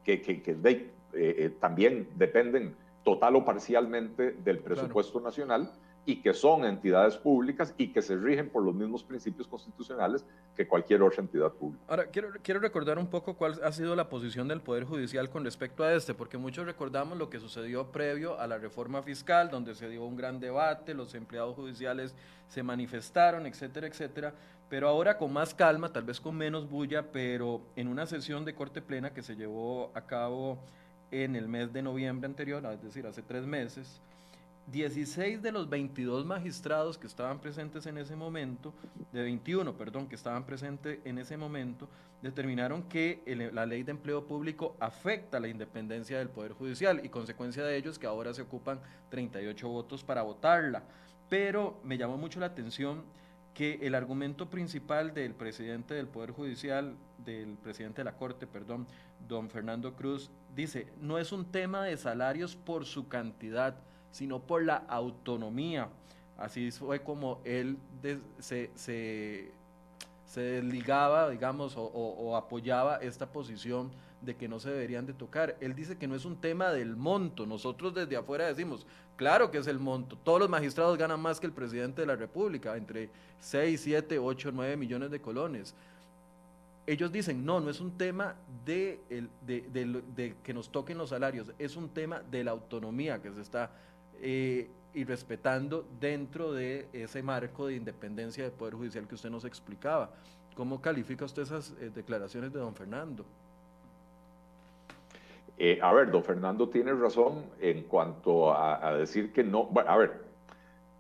S2: que, que, eh, también dependen total o parcialmente del presupuesto nacional y que son entidades públicas y que se rigen por los mismos principios constitucionales que cualquier otra entidad pública.
S1: Ahora, quiero, quiero recordar un poco cuál ha sido la posición del Poder Judicial con respecto a este, porque muchos recordamos lo que sucedió previo a la reforma fiscal, donde se dio un gran debate, los empleados judiciales se manifestaron, etcétera, etcétera, pero ahora con más calma, tal vez con menos bulla, pero en una sesión de corte plena que se llevó a cabo en el mes de noviembre anterior, es decir, hace tres meses, 16 de los 22 magistrados que estaban presentes en ese momento, de 21, perdón, que estaban presentes en ese momento, determinaron que la ley de empleo público afecta la independencia del Poder Judicial y consecuencia de ello es que ahora se ocupan 38 votos para votarla. Pero me llamó mucho la atención que el argumento principal del presidente del Poder Judicial, del presidente de la Corte, perdón, don Fernando Cruz, dice, no es un tema de salarios por su cantidad, sino por la autonomía. Así fue como él se, se, desligaba, digamos, o, apoyaba esta posición de que no se deberían de tocar. Él dice que no es un tema del monto. Nosotros desde afuera decimos, claro que es el monto. Todos los magistrados ganan más que el presidente de la República, entre 6, 7, 8, 9 millones de colones ellos dicen, no, no es un tema de, de, que nos toquen los salarios, es un tema de la autonomía que se está eh, y respetando dentro de ese marco de independencia del Poder Judicial que usted nos explicaba. ¿Cómo califica usted esas eh, declaraciones de don Fernando?
S2: Eh, a ver, don Fernando tiene razón en cuanto a, decir que no, bueno, a ver,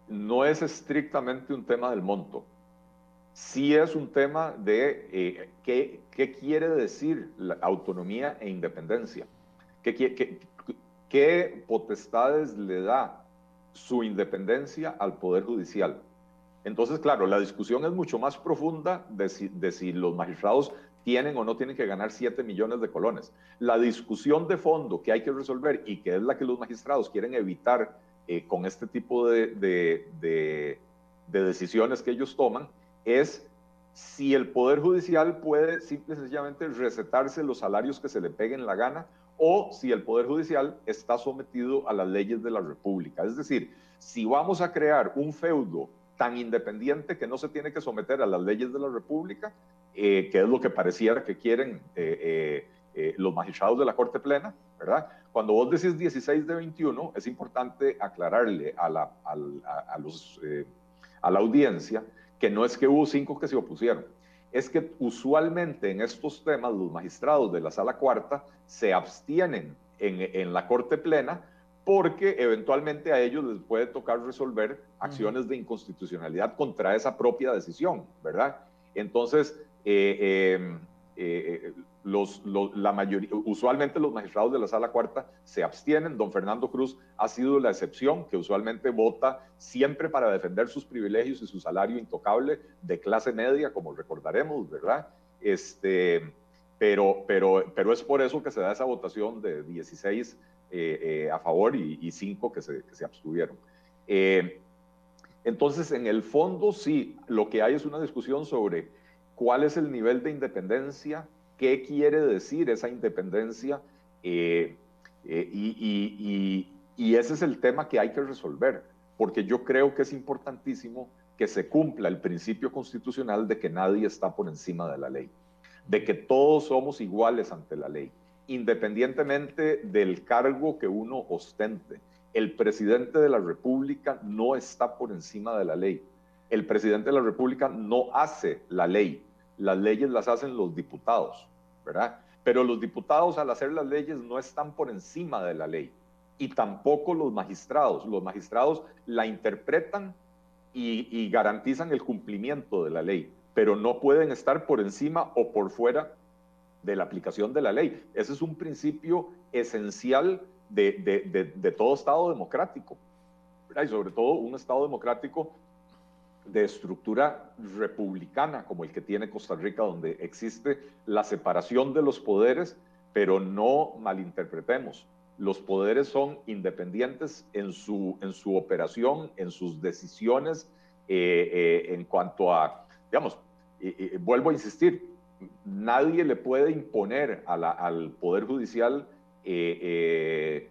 S2: no es estrictamente un tema del monto, sí es un tema de qué, qué, quiere decir autonomía e independencia. ¿Qué, qué, ¿Qué potestades le da su independencia al Poder Judicial? Entonces, claro, la discusión es mucho más profunda de si, los magistrados tienen o no tienen que ganar 7 millones de colones. La discusión de fondo que hay que resolver y que es la que los magistrados quieren evitar eh, con este tipo de, de, decisiones que ellos toman es si el Poder Judicial puede simple y sencillamente recetarse los salarios que se le peguen la gana o si el Poder Judicial está sometido a las leyes de la República. Es decir, si vamos a crear un feudo tan independiente que no se tiene que someter a las leyes de la República, eh, que es lo que pareciera que quieren eh, eh, los magistrados de la Corte Plena, ¿verdad? Cuando vos decís 16 de 21, es importante aclararle a la, a a la audiencia que no es que hubo cinco que se opusieron es que usualmente en estos temas los magistrados de la sala cuarta se abstienen en, la corte plena porque eventualmente a ellos les puede tocar resolver acciones de inconstitucionalidad contra esa propia decisión, ¿verdad? Entonces, eh, eh, eh, usualmente los magistrados de la sala cuarta se abstienen. Don Fernando Cruz ha sido la excepción, que usualmente vota siempre para defender sus privilegios y su salario intocable de clase media, como recordaremos, ¿verdad? Este, pero, pero, pero es por eso que se da esa votación de 16 eh, eh, a favor y, 5 que se, que se abstuvieron. entonces, en el fondo, sí, lo que hay es una discusión sobre cuál es el nivel de independencia, qué quiere decir esa independencia, eh, eh, y, ese es el tema que hay que resolver, porque yo creo que es importantísimo que se cumpla el principio constitucional de que nadie está por encima de la ley, de que todos somos iguales ante la ley, independientemente del cargo que uno ostente. El presidente de la República no está por encima de la ley. El presidente de la República no hace la ley, las leyes las hacen los diputados, ¿verdad? Pero los diputados al hacer las leyes no están por encima de la ley y tampoco los magistrados. Los magistrados la interpretan y, garantizan el cumplimiento de la ley, pero no pueden estar por encima o por fuera de la aplicación de la ley. Ese es un principio esencial de, todo Estado democrático. Y sobre todo un Estado democrático de estructura republicana como el que tiene Costa Rica, donde existe la separación de los poderes, pero no malinterpretemos. Los poderes son independientes en su, en su operación, en sus decisiones, eh, eh, en cuanto a, digamos, vuelvo a insistir, nadie le puede imponer al Poder Judicial eh,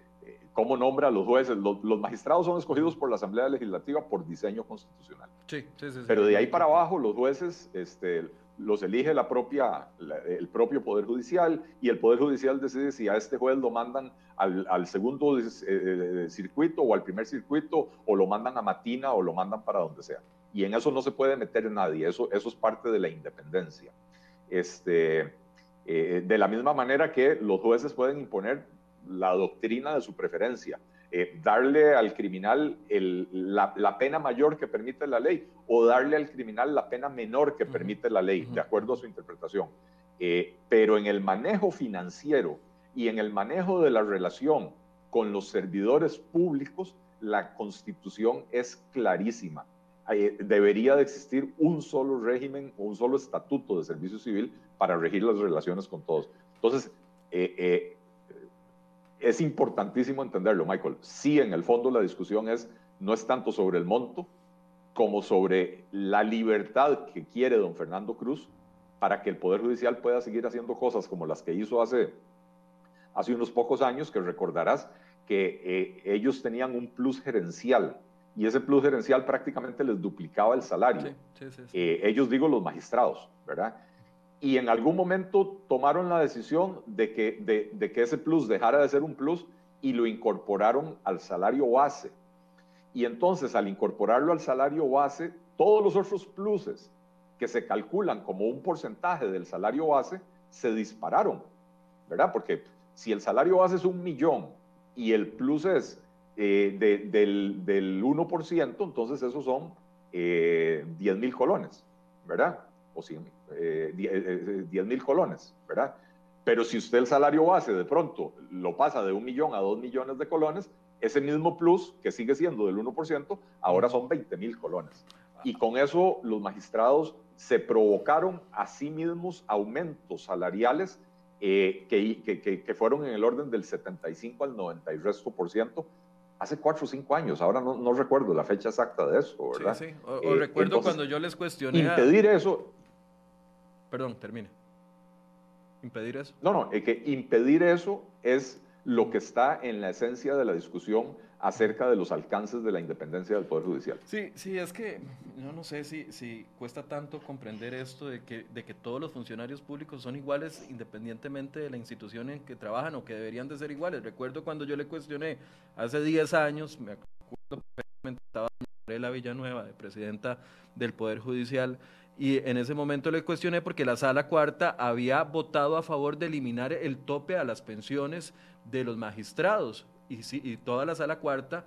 S2: cómo nombra a los jueces. Los, magistrados son escogidos por la Asamblea Legislativa por diseño constitucional. Sí, sí, sí. Pero de ahí para abajo, los jueces este, los elige la propia, el propio Poder Judicial y el Poder Judicial decide si a este juez lo mandan al, segundo eh, eh, circuito o al primer circuito o lo mandan a Matina o lo mandan para donde sea. Y en eso no se puede meter nadie, eso, eso es parte de la independencia. Este, eh, de la misma manera que los jueces pueden imponer la doctrina de su preferencia. Eh, darle al criminal la, pena mayor que permite la ley o darle al criminal la pena menor que permite la ley, de acuerdo a su interpretación. Eh, pero en el manejo financiero y en el manejo de la relación con los servidores públicos, la constitución es clarísima. Eh, debería de existir un solo régimen o un solo estatuto de servicio civil para regir las relaciones con todos. Entonces, es importantísimo entenderlo, Michael. Sí, en el fondo la discusión es, no es tanto sobre el monto como sobre la libertad que quiere don Fernando Cruz para que el Poder Judicial pueda seguir haciendo cosas como las que hizo hace, hace unos pocos años, que recordarás que eh, ellos tenían un plus gerencial y ese plus gerencial prácticamente les duplicaba el salario. Eh, ellos digo los magistrados, ¿verdad? Y en algún momento tomaron la decisión de que, de, que ese plus dejara de ser un plus y lo incorporaron al salario base. Y entonces al incorporarlo al salario base, todos los otros pluses que se calculan como un porcentaje del salario base se dispararon, ¿verdad? Porque si el salario base es un millón y el plus es eh, del, del, 1%, entonces esos son eh, 10 mil colones, ¿verdad? O 100 mil eh, 10 eh, eh, mil colones, ¿verdad? Pero si usted el salario base de pronto lo pasa de un millón a dos millones de colones, ese mismo plus, que sigue siendo del 1%, ahora son 20 mil colones. Y con eso los magistrados se provocaron a sí mismos aumentos salariales eh, que, que, que, fueron en el orden del 75 al 90 y resto por ciento hace cuatro o cinco años. Ahora no, no, recuerdo la fecha exacta de eso, ¿verdad?
S1: Sí, sí. O, recuerdo cuando yo les cuestioné.
S2: Impedir eso,
S1: Perdón, termine. ¿Impedir eso?
S2: No, no, es que impedir eso es lo que está en la esencia de la discusión acerca de los alcances de la independencia del Poder Judicial.
S1: Sí, sí, es que yo no sé si, si cuesta tanto comprender esto de que, de que todos los funcionarios públicos son iguales independientemente de la institución en que trabajan o que deberían de ser iguales. Recuerdo cuando yo le cuestioné hace 10 años, me acuerdo perfectamente, estaba Marela Villanueva, de presidenta del Poder Judicial, y en ese momento le cuestioné porque la sala cuarta había votado a favor de eliminar el tope a las pensiones de los magistrados y, y toda la sala cuarta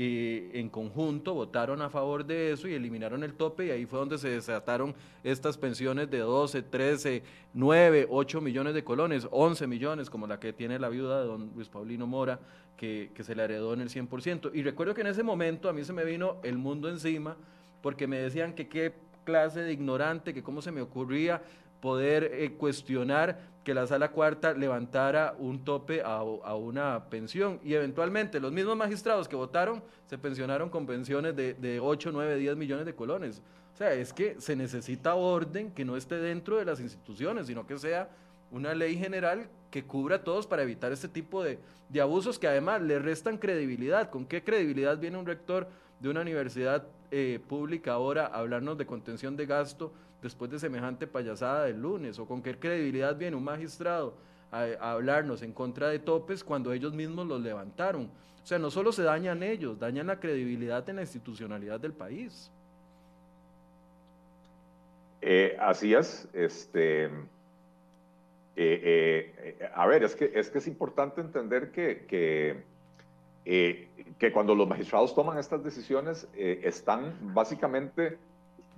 S1: eh, en conjunto votaron a favor de eso y eliminaron el tope y ahí fue donde se desataron estas pensiones de 12, 13, 9, 8 millones de colones, 11 millones como la que tiene la viuda de don Luis Paulino Mora que, que se le heredó en el 100%. Y recuerdo que en ese momento a mí se me vino el mundo encima porque me decían que qué clase de ignorante, que cómo se me ocurría poder eh, cuestionar que la sala cuarta levantara un tope a, una pensión. Y eventualmente los mismos magistrados que votaron se pensionaron con pensiones de, de 8, 9, 10 millones de colones. O sea, es que se necesita orden que no esté dentro de las instituciones, sino que sea una ley general que cubra a todos para evitar este tipo de, de abusos que además le restan credibilidad. ¿Con qué credibilidad viene un rector de una universidad eh, pública ahora hablarnos de contención de gasto después de semejante payasada del lunes? ¿O con qué credibilidad viene un magistrado a, hablarnos en contra de topes cuando ellos mismos los levantaron? O sea, no solo se dañan ellos, dañan la credibilidad en la institucionalidad del país.
S2: Eh, así es. Este, eh, a ver, es que, es que es importante entender que, que eh, que cuando los magistrados toman estas decisiones eh, están básicamente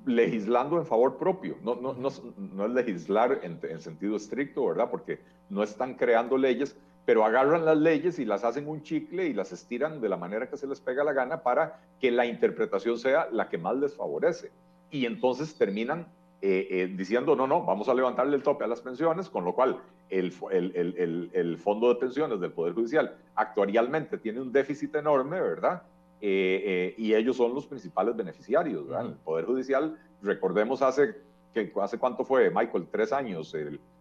S2: legislando en favor propio. No, no, no, no es legislar en, en, sentido estricto, ¿verdad? Porque no están creando leyes, pero agarran las leyes y las hacen un chicle y las estiran de la manera que se les pega la gana para que la interpretación sea la que más les favorece. Y entonces terminan eh, eh, diciendo, no, no, vamos a levantarle el tope a las pensiones, con lo cual el, el, el, fondo de pensiones del Poder Judicial actuarialmente tiene un déficit enorme, ¿verdad? Eh, y ellos son los principales beneficiarios, ¿verdad? El Poder Judicial, recordemos hace, que, hace cuánto fue, Michael, tres años,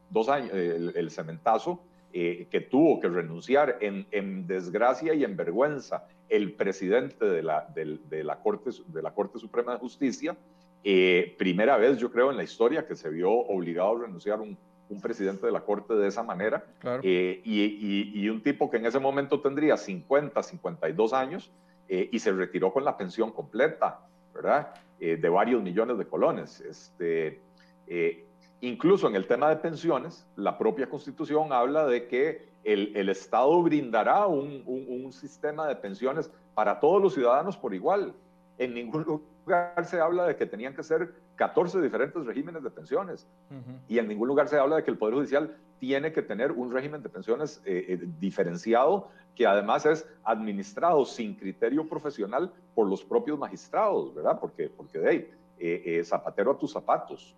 S2: dos años, el, cementazo, que tuvo que renunciar en, en, desgracia y en vergüenza el presidente de la, de, de la, Corte, de la Corte Suprema de Justicia, eh, primera vez, yo creo, en la historia que se vio obligado a renunciar un, un presidente de la Corte de esa manera. Eh, y, y, un tipo que en ese momento tendría 50, 52 años eh, y se retiró con la pensión completa, ¿verdad? de varios millones de colones. Este, Incluso en el tema de pensiones, la propia Constitución habla de que el, el Estado brindará un, un, sistema de pensiones para todos los ciudadanos por igual. En ningún lugar se habla de que tenían que ser 14 diferentes regímenes de pensiones. Y en ningún lugar se habla de que el Poder Judicial tiene que tener un régimen de pensiones eh, eh, diferenciado que además es administrado sin criterio profesional por los propios magistrados, ¿verdad? Porque, porque de ahí, eh, zapatero a tus zapatos.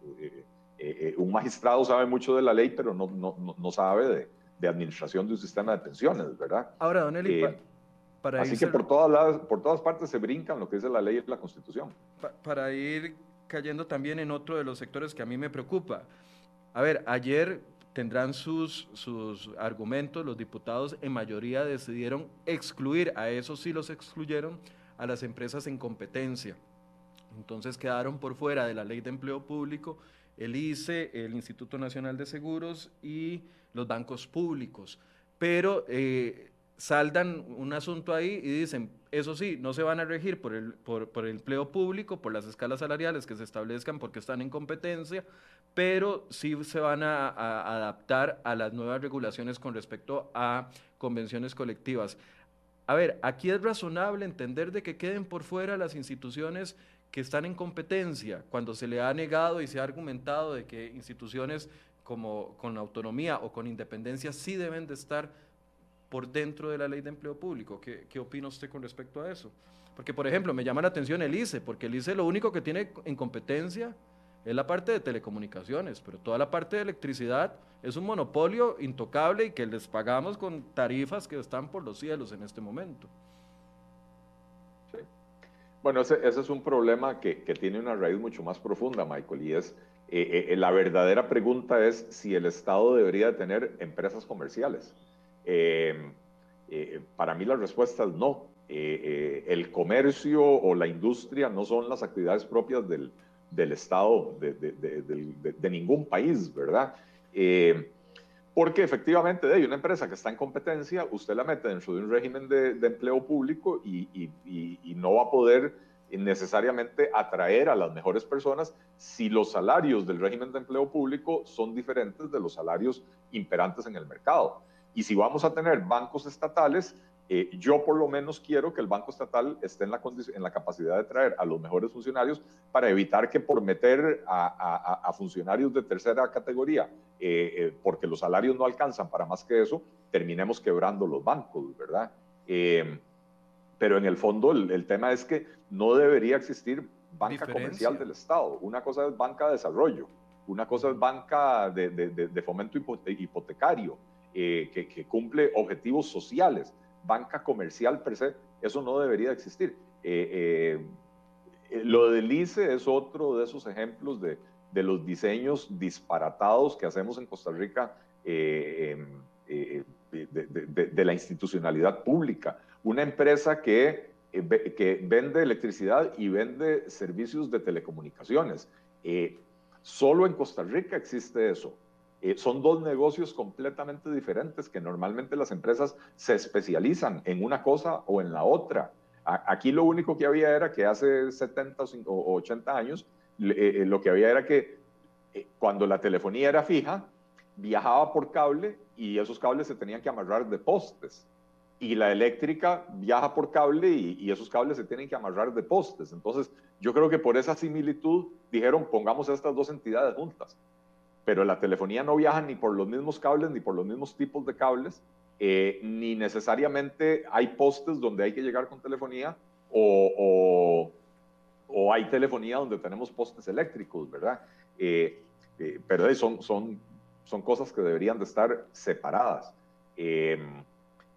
S2: un magistrado sabe mucho de la ley, pero no, no, no sabe de, de, administración de un sistema de pensiones, ¿verdad?
S1: Ahora, don Eli,
S2: para Así que por todas, las, por todas partes se brincan lo que dice la ley y la Constitución.
S1: para ir cayendo también en otro de los sectores que a mí me preocupa. A ver, ayer tendrán sus, sus argumentos, los diputados en mayoría decidieron excluir, a esos sí los excluyeron, a las empresas en competencia. Entonces quedaron por fuera de la ley de empleo público el ICE, el Instituto Nacional de Seguros y los bancos públicos. Pero eh, saldan un asunto ahí y dicen, eso sí, no se van a regir por el, por, el empleo público, por las escalas salariales que se establezcan porque están en competencia, pero sí se van a, adaptar a las nuevas regulaciones con respecto a convenciones colectivas. A ver, aquí es razonable entender de que queden por fuera las instituciones que están en competencia, cuando se le ha negado y se ha argumentado de que instituciones como con autonomía o con independencia sí deben de estar por dentro de la ley de empleo público. ¿Qué, opina usted con respecto a eso? Porque, por ejemplo, me llama la atención el ICE, porque el ICE lo único que tiene en competencia es la parte de telecomunicaciones, pero toda la parte de electricidad es un monopolio intocable y que les pagamos con tarifas que están por los cielos en este momento.
S2: Bueno, ese, ese, es un problema que, que, tiene una raíz mucho más profunda, Michael, y es eh, eh, la verdadera pregunta es si el Estado debería tener empresas comerciales. Eh, eh, para mí la respuesta es no. Eh, el comercio o la industria no son las actividades propias del, Estado de, ningún país, ¿verdad? porque efectivamente de una empresa que está en competencia, usted la mete dentro de un régimen de, empleo público y, y, no va a poder necesariamente atraer a las mejores personas si los salarios del régimen de empleo público son diferentes de los salarios imperantes en el mercado. Y si vamos a tener bancos estatales, eh, yo por lo menos quiero que el banco estatal esté en la, en la capacidad de traer a los mejores funcionarios para evitar que por meter a, funcionarios de tercera categoría, eh, eh, porque los salarios no alcanzan para más que eso, terminemos quebrando los bancos, ¿verdad? pero en el fondo el, tema es que no debería existir banca comercial del Estado. Una cosa es banca de desarrollo, una cosa es banca de, de, de fomento hipotecario. Eh, que, cumple objetivos sociales, banca comercial per se, eso no debería existir. Eh, eh, lo del ICE es otro de esos ejemplos de, de, los diseños disparatados que hacemos en Costa Rica em, de, la institucionalidad pública. Una empresa que, que vende electricidad y vende servicios de telecomunicaciones. solo en Costa Rica existe eso. Eh, son dos negocios completamente diferentes que normalmente las empresas se especializan en una cosa o en la otra. aquí lo único que había era que hace 70 o 80 años eh, eh, lo que había era que cuando la telefonía era fija, viajaba por cable y esos cables se tenían que amarrar de postes. Y la eléctrica viaja por cable y, y, esos cables se tienen que amarrar de postes. Entonces, yo creo que por esa similitud dijeron, pongamos estas dos entidades juntas pero la telefonía no viaja ni por los mismos cables ni por los mismos tipos de cables, eh, ni necesariamente hay postes donde hay que llegar con telefonía o, o, hay telefonía donde tenemos postes eléctricos, ¿verdad? Eh, eh, pero son, son, son cosas que deberían de estar separadas. Em,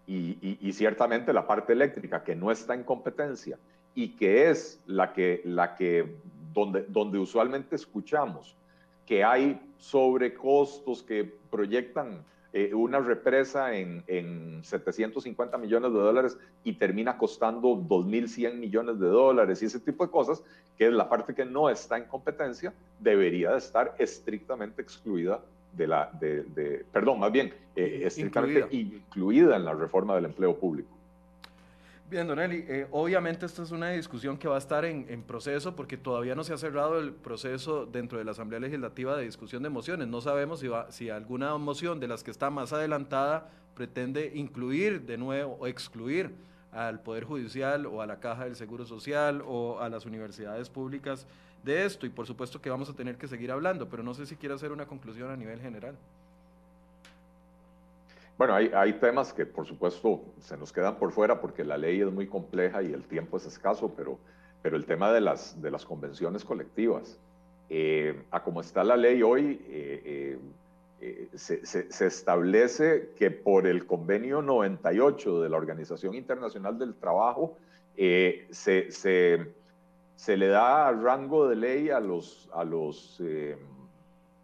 S2: y, y, ciertamente la parte eléctrica que no está en competencia y que es la que, la que donde, donde usualmente escuchamos que hay sobrecostos que proyectan eh, una represa en, en, 750 millones de dólares y termina costando 2.100 millones de dólares y ese tipo de cosas, que es la parte que no está en competencia, debería de estar estrictamente excluida de la, de, perdón, más bien, eh, estrictamente incluida. incluida en la reforma del empleo público.
S1: Bien, Don Eli, eh, obviamente esta es una discusión que va a estar en, en, proceso porque todavía no se ha cerrado el proceso dentro de la Asamblea Legislativa de discusión de mociones. No sabemos si, va, si alguna moción de las que está más adelantada pretende incluir de nuevo o excluir al Poder Judicial o a la Caja del Seguro Social o a las universidades públicas de esto. Y por supuesto que vamos a tener que seguir hablando, pero no sé si quiere hacer una conclusión a nivel general.
S2: Bueno, hay, hay, temas que por supuesto se nos quedan por fuera porque la ley es muy compleja y el tiempo es escaso, pero, pero el tema de las, de las convenciones colectivas, eh, a como está la ley hoy, eh, eh, se, se, establece que por el convenio 98 de la Organización Internacional del Trabajo, se, se, le da rango de ley a los... A los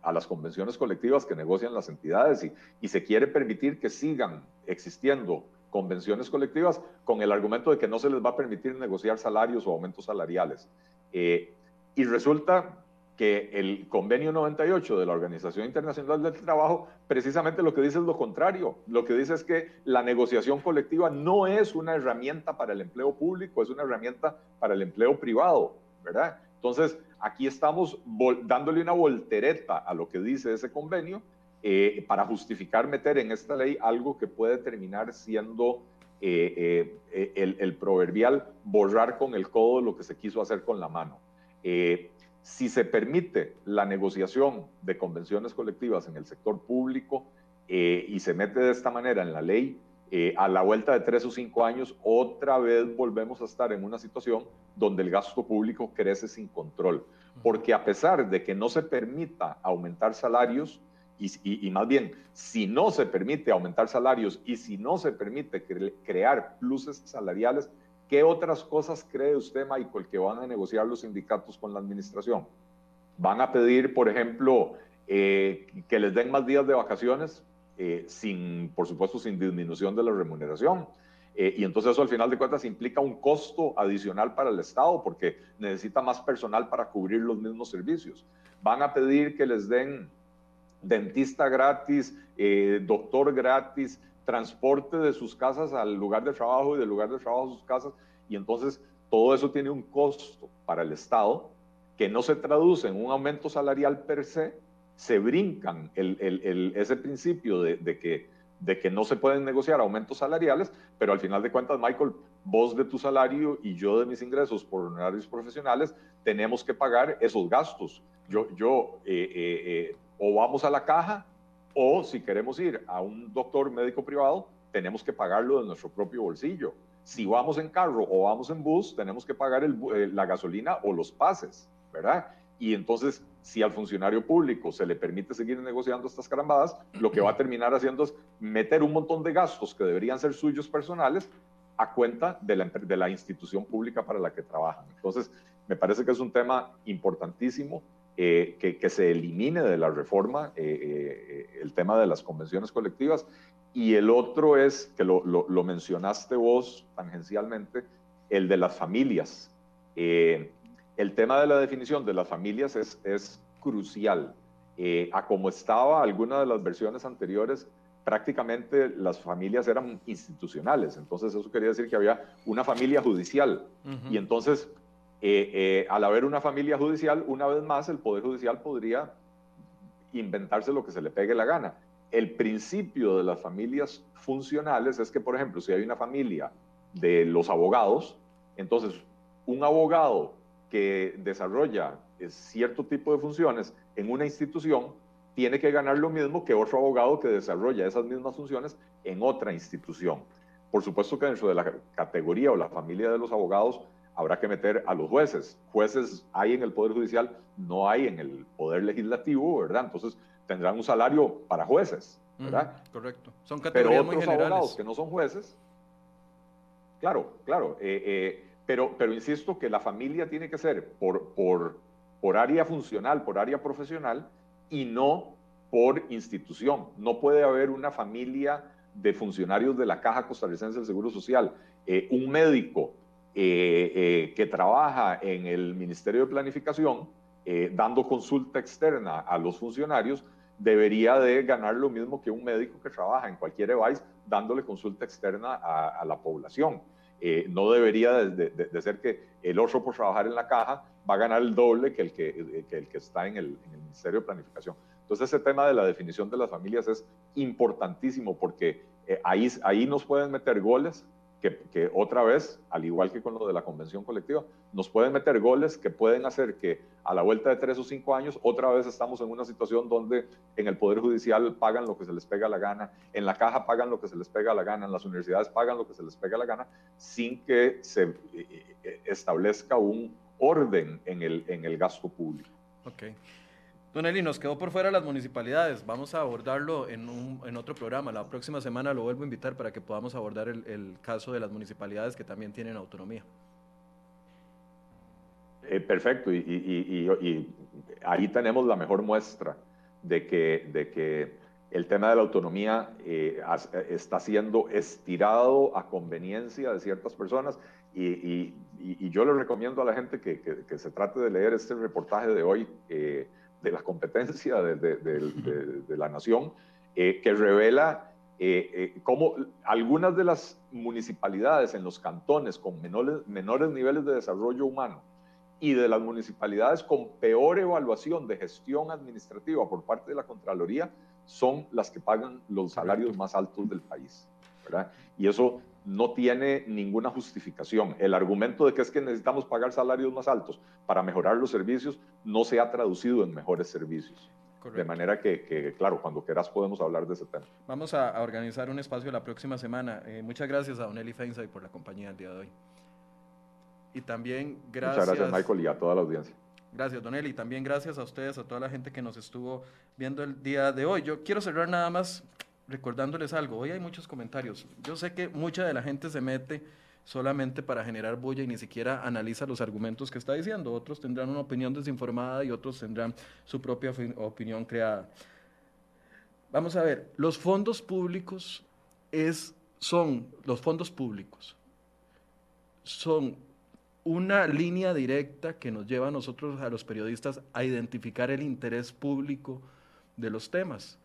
S2: a las convenciones colectivas que negocian las entidades y, se quiere permitir que sigan existiendo convenciones colectivas con el argumento de que no se les va a permitir negociar salarios o aumentos salariales. Eh, y resulta que el convenio 98 de la Organización Internacional del Trabajo precisamente lo que dice es lo contrario. Lo que dice es que la negociación colectiva no es una herramienta para el empleo público, es una herramienta para el empleo privado, ¿verdad? Entonces, aquí estamos dándole una voltereta a lo que dice ese convenio eh, para justificar meter en esta ley algo que puede terminar siendo eh, eh, el, el, proverbial borrar con el codo lo que se quiso hacer con la mano. si se permite la negociación de convenciones colectivas en el sector público y se mete de esta manera en la ley, eh, a la vuelta de tres o cinco años, otra vez volvemos a estar en una situación donde el gasto público crece sin control. Porque a pesar de que no se permita aumentar salarios, y, más bien, si no se permite aumentar salarios y si no se permite crear pluses salariales, ¿qué otras cosas cree usted, Michael, que van a negociar los sindicatos con la administración? ¿Van a pedir, por ejemplo, eh, que les den más días de vacaciones? Eh, sin, por supuesto, sin disminución de la remuneración. Eh, y entonces eso al final de cuentas implica un costo adicional para el Estado porque necesita más personal para cubrir los mismos servicios. Van a pedir que les den dentista gratis, eh, doctor gratis, transporte de sus casas al lugar de trabajo y del lugar de trabajo a sus casas. Y entonces todo eso tiene un costo para el Estado que no se traduce en un aumento salarial per se, se brincan ese principio de, que, de que no se pueden negociar aumentos salariales, pero al final de cuentas, Michael, vos de tu salario y yo de mis ingresos por honorarios profesionales, tenemos que pagar esos gastos. Yo, yo eh, eh, eh, o vamos a la caja o si queremos ir a un doctor médico privado, tenemos que pagarlo de nuestro propio bolsillo. Si vamos en carro o vamos en bus, tenemos que pagar la gasolina o los pases, ¿verdad? y entonces si al funcionario público se le permite seguir negociando estas carambadas, lo que va a terminar haciendo es meter un montón de gastos que deberían ser suyos personales a cuenta de la, institución pública para la que trabajan. Entonces, me parece que es un tema importantísimo eh, que, se elimine de la reforma eh, eh, el tema de las convenciones colectivas. Y el otro es, que lo, lo, mencionaste vos tangencialmente, el de las familias. El tema de la definición de las familias es, es crucial. Eh, a como estaba alguna de las versiones anteriores, prácticamente las familias eran institucionales. Entonces eso quería decir que había una familia judicial. Y entonces, eh, eh, al haber una familia judicial, una vez más el Poder Judicial podría inventarse lo que se le pegue la gana. El principio de las familias funcionales es que, por ejemplo, si hay una familia de los abogados, entonces un abogado que desarrolla eh, cierto tipo de funciones en una institución tiene que ganar lo mismo que otro abogado que desarrolla esas mismas funciones en otra institución. Por supuesto que dentro de la categoría o la familia de los abogados habrá que meter a los jueces. Jueces hay en el Poder Judicial, no hay en el Poder Legislativo, ¿verdad? Entonces tendrán un salario para jueces, ¿verdad?
S1: correcto. Son categorías
S2: Pero otros abogados que no son jueces, claro, claro. Eh, eh, pero, pero insisto que la familia tiene que ser por, por, por área funcional, por área profesional y no por institución. No puede haber una familia de funcionarios de la Caja Costarricense del Seguro Social, eh, un médico eh, eh, que trabaja en el Ministerio de Planificación, dando consulta externa a los funcionarios, debería de ganar lo mismo que un médico que trabaja en cualquier device, dándole consulta externa a, a la población. Eh, no debería de, ser que el otro por trabajar en la caja va a ganar el doble que el que, el que está en el, Ministerio de Planificación. Entonces ese tema de la definición de las familias es importantísimo porque ahí, ahí nos pueden meter goles que, otra vez, al igual que con lo de la convención colectiva, nos pueden meter goles que pueden hacer que a la vuelta de tres o cinco años otra vez estamos en una situación donde en el Poder Judicial pagan lo que se les pega la gana, en la caja pagan lo que se les pega la gana, en las universidades pagan lo que se les pega la gana, sin que se eh, eh, establezca un orden en el, en el gasto público.
S1: Okay. Don Eli, nos quedó por fuera las municipalidades. Vamos a abordarlo en, un, en, otro programa. La próxima semana lo vuelvo a invitar para que podamos abordar el, el caso de las municipalidades que también tienen autonomía.
S2: Eh, perfecto, y, y, y, ahí tenemos la mejor muestra de que, de que el tema de la autonomía eh, está siendo estirado a conveniencia de ciertas personas y, yo le recomiendo a la gente que, que, se trate de leer este reportaje de hoy. Eh, de la competencia de, la nación, eh, que revela eh, eh, cómo algunas de las municipalidades en los cantones con menores, menores niveles de desarrollo humano y de las municipalidades con peor evaluación de gestión administrativa por parte de la Contraloría son las que pagan los salarios más altos del país. ¿verdad? Y eso no tiene ninguna justificación. El argumento de que es que necesitamos pagar salarios más altos para mejorar los servicios no se ha traducido en mejores servicios. De manera que, claro, cuando quieras podemos hablar de ese tema.
S1: Vamos a, organizar un espacio la próxima semana. Eh, muchas gracias a Don Eli Feinsay por la compañía el día de hoy. Y también gracias...
S2: Muchas gracias, Michael, y a toda la audiencia.
S1: Gracias, Don Eli. También gracias a ustedes, a toda la gente que nos estuvo viendo el día de hoy. Yo quiero cerrar nada más recordándoles algo, hoy hay muchos comentarios. Yo sé que mucha de la gente se mete solamente para generar bulla y ni siquiera analiza los argumentos que está diciendo. Otros tendrán una opinión desinformada y otros tendrán su propia opinión creada. Vamos a ver, los fondos públicos es, son, los fondos públicos son una línea directa que nos lleva a nosotros, a los periodistas, a identificar el interés público de los temas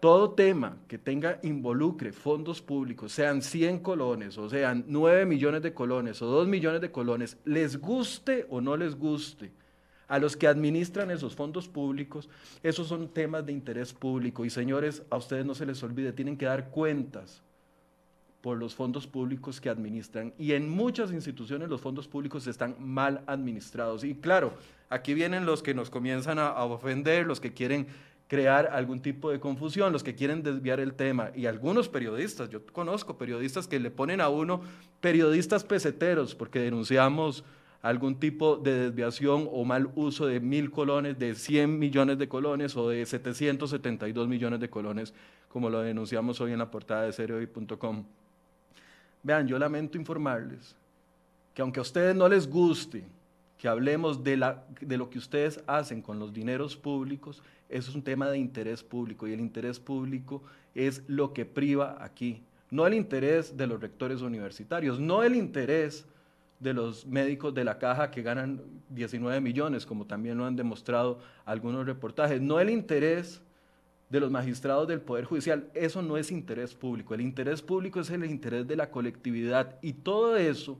S1: todo tema que tenga, involucre fondos públicos, sean 100 colones o sean 9 millones de colones o 2 millones de colones, les guste o no les guste, a los que administran esos fondos públicos, esos son temas de interés público. Y señores, a ustedes no se les olvide, tienen que dar cuentas por los fondos públicos que administran. Y en muchas instituciones los fondos públicos están mal administrados. Y claro, aquí vienen los que nos comienzan a, a ofender, los que quieren crear algún tipo de confusión, los que quieren desviar el tema. Y algunos periodistas, yo conozco periodistas que le ponen a uno periodistas peseteros porque denunciamos algún tipo de desviación o mal uso de mil colones, de 100 millones de colones o de 772 millones de colones, como lo denunciamos hoy en la portada de serioy.com. Vean, yo lamento informarles que aunque a ustedes no les guste que hablemos de, la, de lo que ustedes hacen con los dineros públicos, eso es un tema de interés público y el interés público es lo que priva aquí, no el interés de los rectores universitarios, no el interés de los médicos de la caja que ganan 19 millones, como también lo han demostrado algunos reportajes, no el interés de los magistrados del Poder Judicial, eso no es interés público, el interés público es el interés de la colectividad y todo eso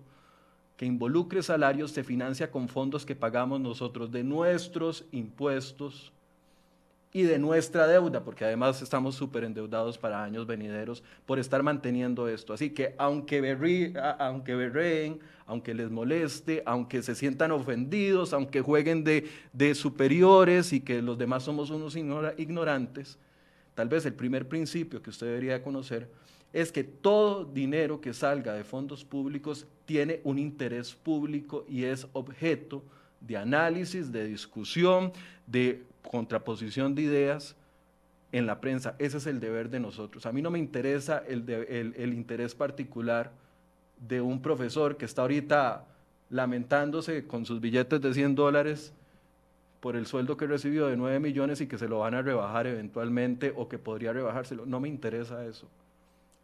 S1: que involucre salarios se financia con fondos que pagamos nosotros de nuestros impuestos y de nuestra deuda, porque además estamos súper endeudados para años venideros por estar manteniendo esto. Así que aunque, berrí, aunque berreen, aunque les moleste, aunque se sientan ofendidos, aunque jueguen de, de superiores y que los demás somos unos ignorantes, tal vez el primer principio que usted debería conocer es que todo dinero que salga de fondos públicos tiene un interés público y es objeto de análisis, de discusión, de contraposición de ideas en la prensa. Ese es el deber de nosotros. A mí no me interesa el, interés particular de un profesor que está ahorita lamentándose con sus billetes de 100 dólares por el sueldo que recibió de 9 millones y que se lo van a rebajar eventualmente o que podría rebajárselo. No me interesa eso.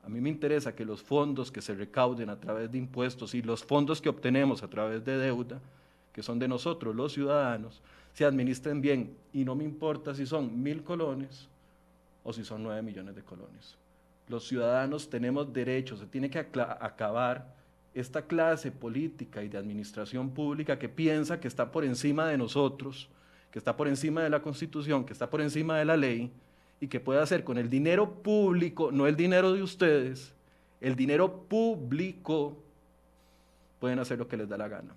S1: A mí me interesa que los fondos que se recauden a través de impuestos y los fondos que obtenemos a través de deuda, que son de nosotros los ciudadanos, se administren bien. Y no me importa si son mil colones o si son nueve millones de colones. Los ciudadanos tenemos derechos, se tiene que acabar esta clase política y de administración pública que piensa que está por encima de nosotros, que está por encima de la Constitución, que está por encima de la ley y que puede hacer con el dinero público, no el dinero de ustedes, el dinero público, pueden hacer lo que les da la gana.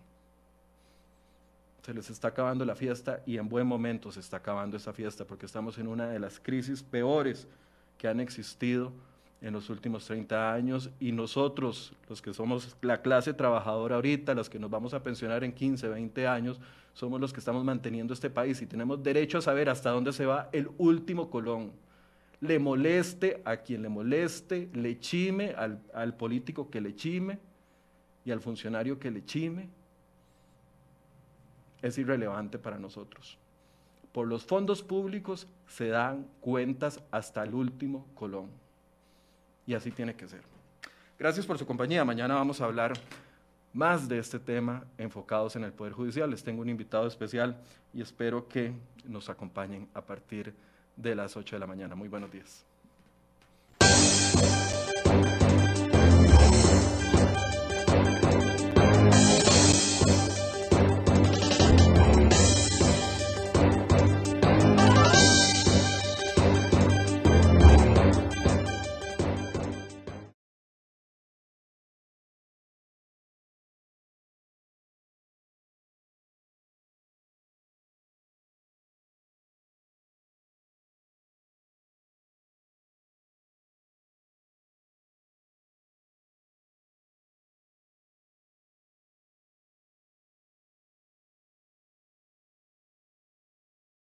S1: Se les está acabando la fiesta y en buen momento se está acabando esa fiesta porque estamos en una de las crisis peores que han existido en los últimos 30 años y nosotros, los que somos la clase trabajadora ahorita, los que nos vamos a pensionar en 15, 20 años, somos los que estamos manteniendo este país y tenemos derecho a saber hasta dónde se va el último colón. Le moleste a quien le moleste, le chime al, al político que le chime y al funcionario que le chime, es irrelevante para nosotros. Por los fondos públicos se dan cuentas hasta el último colón y así tiene que ser. Gracias por su compañía. Mañana vamos a hablar más de este tema enfocados en el Poder Judicial. Les tengo un invitado especial y espero que nos acompañen a partir de las 8 de la mañana. Muy buenos días.